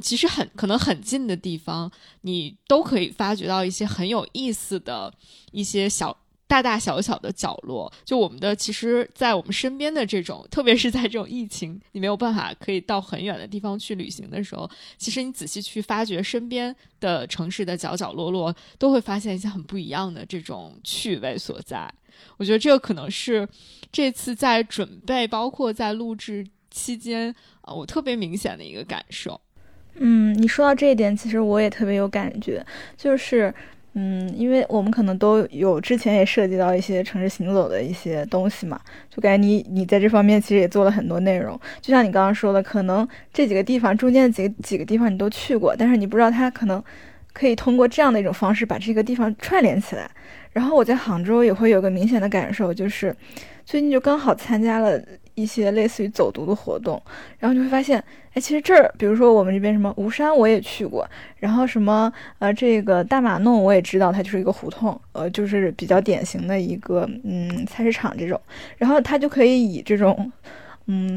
其实很可能很近的地方，你都可以发掘到一些很有意思的一些小。大大小小的角落，就我们的，其实，在我们身边的这种，特别是在这种疫情，你没有办法可以到很远的地方去旅行的时候，其实你仔细去发掘身边的城市的角角落落，都会发现一些很不一样的这种趣味所在。我觉得这个可能是这次在准备，包括在录制期间啊，我特别明显的一个感受。嗯，你说到这一点，其实我也特别有感觉，就是。嗯，因为我们可能都有之前也涉及到一些城市行走的一些东西嘛，就感觉你你在这方面其实也做了很多内容。就像你刚刚说的，可能这几个地方中间的几个几个地方你都去过，但是你不知道它可能可以通过这样的一种方式把这个地方串联起来。然后我在杭州也会有个明显的感受，就是最近就刚好参加了。一些类似于走读的活动，然后你会发现，哎，其实这儿，比如说我们这边什么吴山我也去过，然后什么呃这个大马弄我也知道，它就是一个胡同，呃就是比较典型的一个嗯菜市场这种，然后它就可以以这种。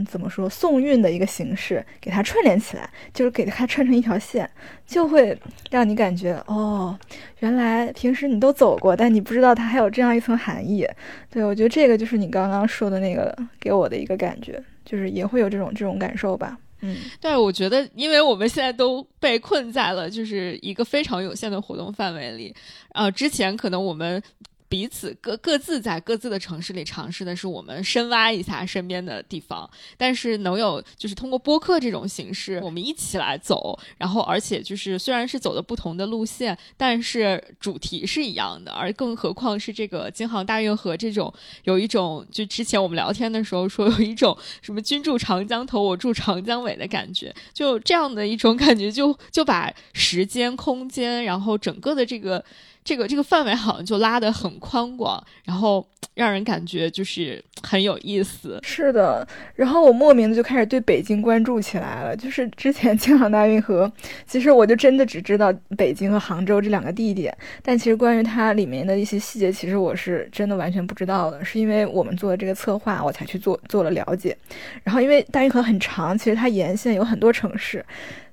怎么说送运的一个形式，给它串联起来，就是给它串成一条线，就会让你感觉哦，原来平时你都走过，但你不知道它还有这样一层含义。对我觉得这个就是你刚刚说的那个给我的一个感觉，就是也会有这种这种感受吧。嗯，对，我觉得因为我们现在都被困在了就是一个非常有限的活动范围里，呃，之前可能我们。彼此各各自在各自的城市里尝试的是我们深挖一下身边的地方，但是能有就是通过播客这种形式，我们一起来走，然后而且就是虽然是走的不同的路线，但是主题是一样的，而更何况是这个京杭大运河这种有一种就之前我们聊天的时候说有一种什么君住长江头我住长江尾的感觉，就这样的一种感觉就就把时间空间，然后整个的这个。这个这个范围好像就拉得很宽广，然后 让人感觉就是很有意思。是的，然后我莫名的就开始对北京关注起来了。就是之前京杭大运河，其实我就真的只知道北京和杭州这两个地点，但其实关于它里面的一些细节，其实我是真的完全不知道的。是因为我们做的这个策划，我才去做做了了解。然后因为大运河很长，其实它沿线有很多城市。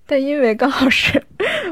但因为刚好是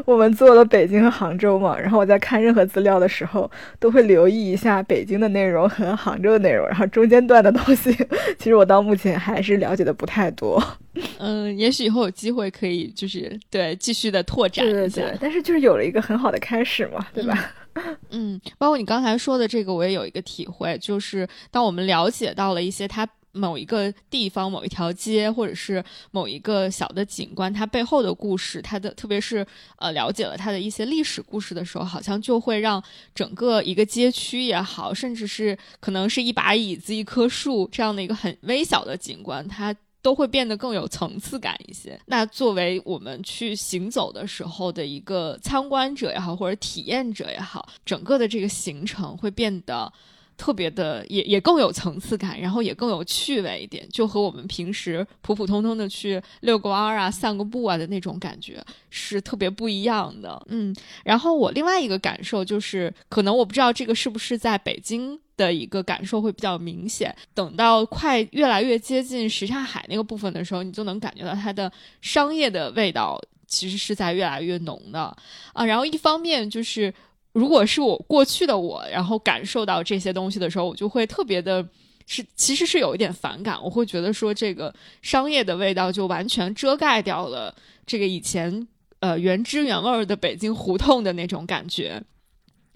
我们做了北京和杭州嘛，然后我在看任何资料的时候，都会留意一下北京的内容和杭州的内容，然后中间段的东西，其实我到目前还是了解的不太多。嗯，也许以后有机会可以就是对继续的拓展一下，但是就是有了一个很好的开始嘛，对吧？嗯，包括你刚才说的这个，我也有一个体会，就是当我们了解到了一些它。某一个地方、某一条街，或者是某一个小的景观，它背后的故事，它的特别是呃了解了它的一些历史故事的时候，好像就会让整个一个街区也好，甚至是可能是一把椅子、一棵树这样的一个很微小的景观，它都会变得更有层次感一些。那作为我们去行走的时候的一个参观者也好，或者体验者也好，整个的这个行程会变得。特别的，也也更有层次感，然后也更有趣味一点，就和我们平时普普通通的去遛个弯儿啊、散个步啊的那种感觉是特别不一样的。嗯，然后我另外一个感受就是，可能我不知道这个是不是在北京的一个感受会比较明显。等到快越来越接近什刹海那个部分的时候，你就能感觉到它的商业的味道其实是在越来越浓的啊。然后一方面就是。如果是我过去的我，然后感受到这些东西的时候，我就会特别的，是其实是有一点反感。我会觉得说，这个商业的味道就完全遮盖掉了这个以前呃原汁原味的北京胡同的那种感觉。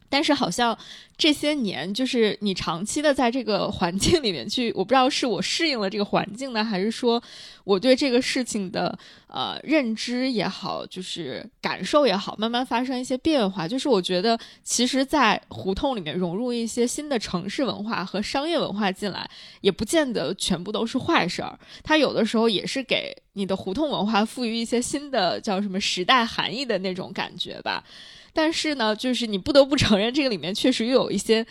但是好像这些年，就是你长期的在这个环境里面去，我不知道是我适应了这个环境呢，还是说我对这个事情的呃认知也好，就是感受也好，慢慢发生一些变化。就是我觉得，其实，在胡同里面融入一些新的城市文化和商业文化进来，也不见得全部都是坏事儿。它有的时候也是给你的胡同文化赋予一些新的叫什么时代含义的那种感觉吧。但是呢，就是你不得不承认，这个里面确实又有一些。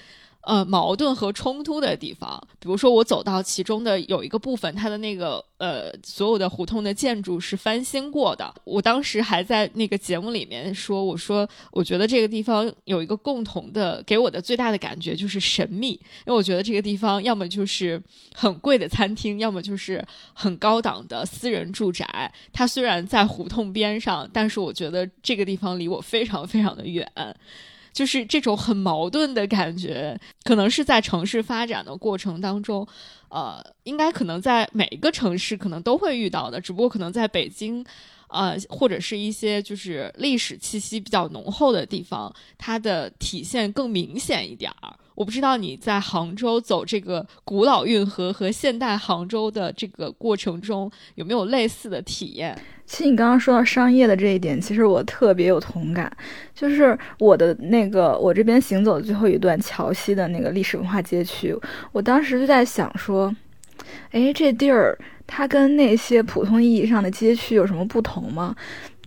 呃，矛盾和冲突的地方，比如说我走到其中的有一个部分，它的那个呃，所有的胡同的建筑是翻新过的。我当时还在那个节目里面说，我说我觉得这个地方有一个共同的，给我的最大的感觉就是神秘，因为我觉得这个地方要么就是很贵的餐厅，要么就是很高档的私人住宅。它虽然在胡同边上，但是我觉得这个地方离我非常非常的远。就是这种很矛盾的感觉，可能是在城市发展的过程当中，呃，应该可能在每一个城市可能都会遇到的，只不过可能在北京，呃，或者是一些就是历史气息比较浓厚的地方，它的体现更明显一点儿。我不知道你在杭州走这个古老运河和现代杭州的这个过程中有没有类似的体验？其实你刚刚说到商业的这一点，其实我特别有同感。就是我的那个我这边行走的最后一段桥西的那个历史文化街区，我当时就在想说，哎，这地儿它跟那些普通意义上的街区有什么不同吗？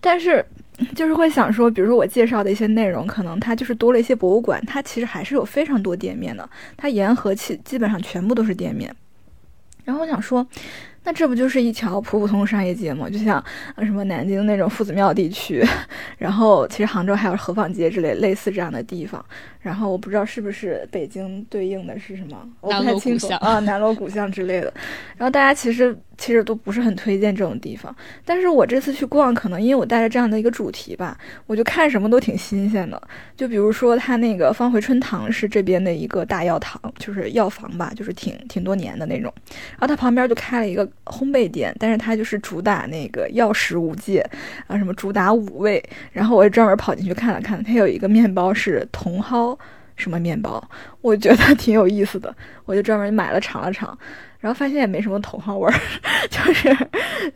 但是。就是会想说，比如说我介绍的一些内容，可能它就是多了一些博物馆，它其实还是有非常多店面的，它沿河其基本上全部都是店面。然后我想说。那这不就是一条普普通商业街吗？就像什么南京那种夫子庙地区，然后其实杭州还有河坊街之类类似这样的地方。然后我不知道是不是北京对应的是什么，我不太清楚啊，南锣鼓巷之类的。然后大家其实其实都不是很推荐这种地方。但是我这次去逛，可能因为我带着这样的一个主题吧，我就看什么都挺新鲜的。就比如说它那个方回春堂是这边的一个大药堂，就是药房吧，就是挺挺多年的那种。然后它旁边就开了一个。烘焙店，但是它就是主打那个药食无界啊，什么主打五味。然后我也专门跑进去看了看，它有一个面包是茼蒿什么面包，我觉得挺有意思的，我就专门买了尝了尝，然后发现也没什么茼蒿味儿，就是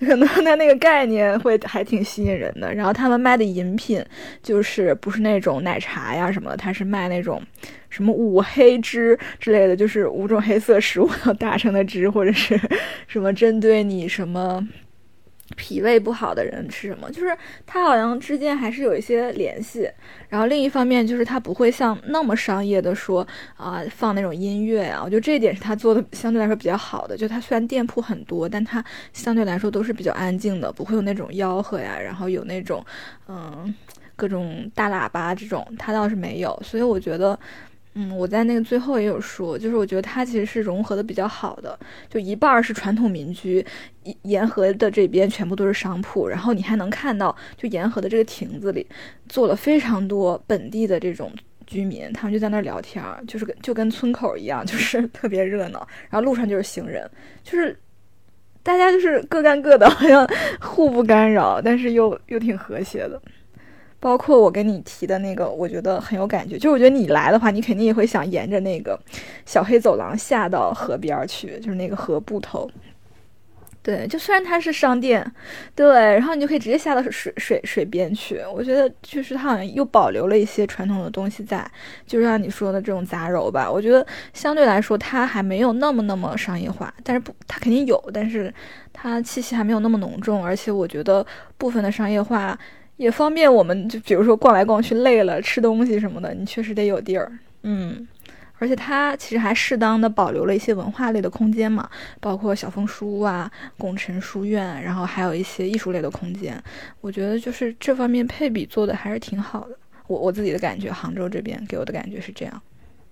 可能它那个概念会还挺吸引人的。然后他们卖的饮品就是不是那种奶茶呀什么，它是卖那种。什么五黑汁之类的，就是五种黑色食物要打成的汁，或者是什么针对你什么脾胃不好的人吃什么，就是它好像之间还是有一些联系。然后另一方面就是它不会像那么商业的说啊放那种音乐啊，我觉得这一点是他做的相对来说比较好的。就它虽然店铺很多，但它相对来说都是比较安静的，不会有那种吆喝呀，然后有那种嗯各种大喇叭这种，它倒是没有。所以我觉得。嗯，我在那个最后也有说，就是我觉得它其实是融合的比较好的，就一半是传统民居，沿河的这边全部都是商铺，然后你还能看到，就沿河的这个亭子里坐了非常多本地的这种居民，他们就在那儿聊天，就是跟就跟村口一样，就是特别热闹，然后路上就是行人，就是大家就是各干各的，好像互不干扰，但是又又挺和谐的。包括我跟你提的那个，我觉得很有感觉。就我觉得你来的话，你肯定也会想沿着那个小黑走廊下到河边去，就是那个河埠头。对，就虽然它是商店，对，然后你就可以直接下到水水水边去。我觉得就是它好像又保留了一些传统的东西在，就是像你说的这种杂糅吧。我觉得相对来说它还没有那么那么商业化，但是不，它肯定有，但是它气息还没有那么浓重。而且我觉得部分的商业化。也方便我们，就比如说逛来逛去累了，吃东西什么的，你确实得有地儿。嗯，而且它其实还适当的保留了一些文化类的空间嘛，包括小枫书屋啊、拱辰书院，然后还有一些艺术类的空间。我觉得就是这方面配比做的还是挺好的。我我自己的感觉，杭州这边给我的感觉是这样。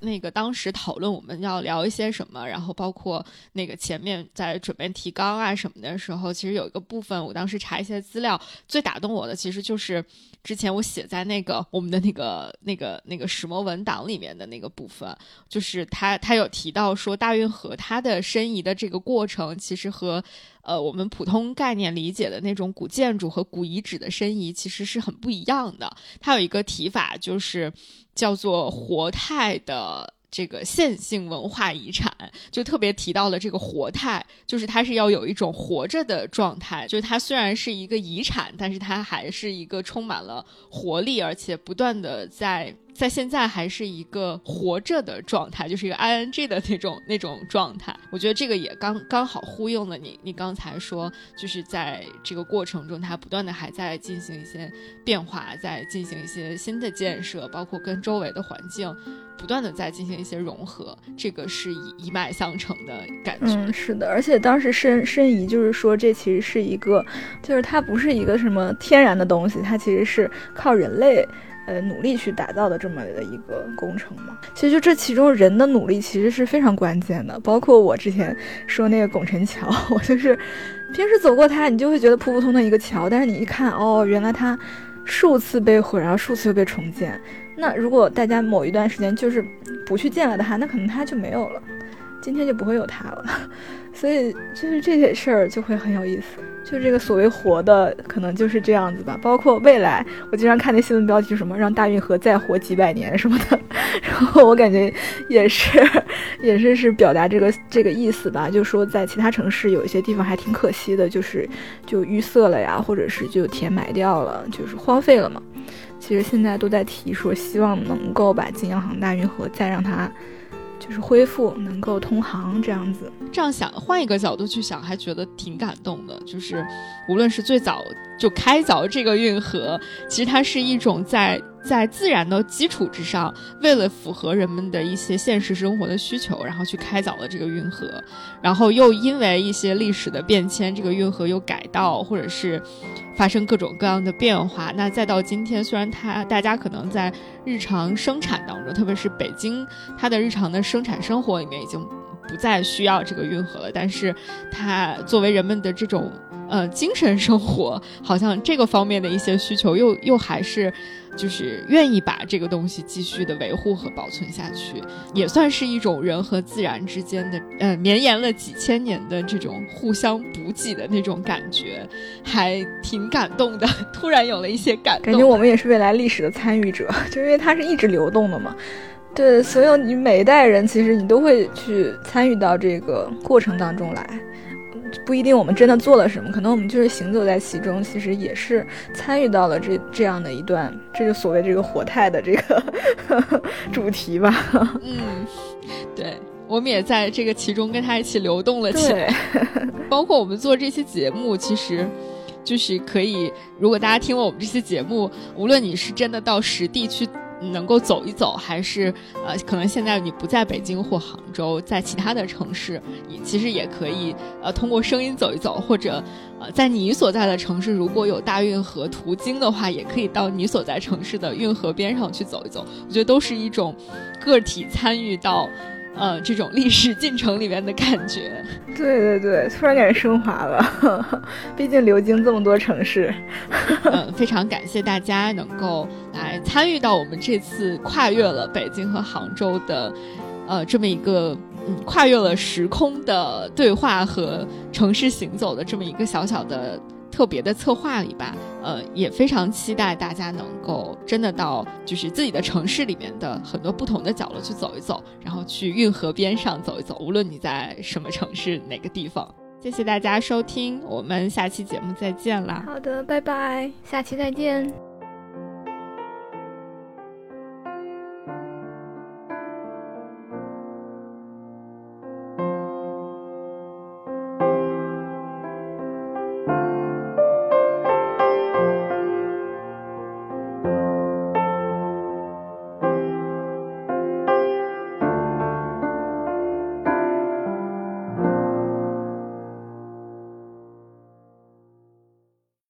那个当时讨论我们要聊一些什么，然后包括那个前面在准备提纲啊什么的时候，其实有一个部分，我当时查一些资料，最打动我的其实就是之前我写在那个我们的那个那个那个石墨文档里面的那个部分，就是他他有提到说大运河它的申遗的这个过程，其实和呃我们普通概念理解的那种古建筑和古遗址的申遗其实是很不一样的。它有一个提法就是。叫做活态的这个线性文化遗产，就特别提到了这个活态，就是它是要有一种活着的状态，就是它虽然是一个遗产，但是它还是一个充满了活力，而且不断的在。在现在还是一个活着的状态，就是一个 ing 的那种那种状态。我觉得这个也刚刚好呼应了你，你刚才说，就是在这个过程中，它不断的还在进行一些变化，在进行一些新的建设，包括跟周围的环境不断的在进行一些融合。这个是一一脉相承的感觉。嗯，是的。而且当时申申遗就是说，这其实是一个，就是它不是一个什么天然的东西，它其实是靠人类。呃，努力去打造的这么的一个工程嘛，其实就这其中人的努力其实是非常关键的。包括我之前说那个拱宸桥，我就是平时走过它，你就会觉得普普通通的一个桥，但是你一看，哦，原来它数次被毁，然后数次又被重建。那如果大家某一段时间就是不去见了的话，那可能它就没有了，今天就不会有它了。所以就是这些事儿就会很有意思。就这个所谓活的，可能就是这样子吧。包括未来，我经常看那新闻标题，什么让大运河再活几百年什么的，然后我感觉也是，也是是表达这个这个意思吧。就说在其他城市有一些地方还挺可惜的，就是就淤塞了呀，或者是就填埋掉了，就是荒废了嘛。其实现在都在提说，希望能够把京阳杭大运河再让它。就是恢复能够通航这样子，这样想换一个角度去想，还觉得挺感动的。就是无论是最早就开凿这个运河，其实它是一种在。在自然的基础之上，为了符合人们的一些现实生活的需求，然后去开凿了这个运河，然后又因为一些历史的变迁，这个运河又改道，或者是发生各种各样的变化。那再到今天，虽然它大家可能在日常生产当中，特别是北京，它的日常的生产生活里面已经不再需要这个运河了，但是它作为人们的这种呃精神生活，好像这个方面的一些需求又又还是。就是愿意把这个东西继续的维护和保存下去，也算是一种人和自然之间的，呃，绵延了几千年的这种互相补给的那种感觉，还挺感动的。突然有了一些感，感觉我们也是未来历史的参与者，就因为它是一直流动的嘛。对，所有你每一代人，其实你都会去参与到这个过程当中来。不一定我们真的做了什么，可能我们就是行走在其中，其实也是参与到了这这样的一段，这就所谓这个活态的这个 主题吧。嗯，对，我们也在这个其中跟他一起流动了起来。包括我们做这期节目，其实就是可以，如果大家听了我们这期节目，无论你是真的到实地去。能够走一走，还是呃，可能现在你不在北京或杭州，在其他的城市，你其实也可以呃通过声音走一走，或者呃在你所在的城市如果有大运河途经的话，也可以到你所在城市的运河边上去走一走。我觉得都是一种个体参与到。呃，这种历史进程里面的感觉，对对对，突然感觉升华了。毕竟流经这么多城市，嗯，非常感谢大家能够来参与到我们这次跨越了北京和杭州的，呃，这么一个嗯跨越了时空的对话和城市行走的这么一个小小的。特别的策划里吧，呃，也非常期待大家能够真的到就是自己的城市里面的很多不同的角落去走一走，然后去运河边上走一走，无论你在什么城市哪个地方。谢谢大家收听，我们下期节目再见啦！好的，拜拜，下期再见。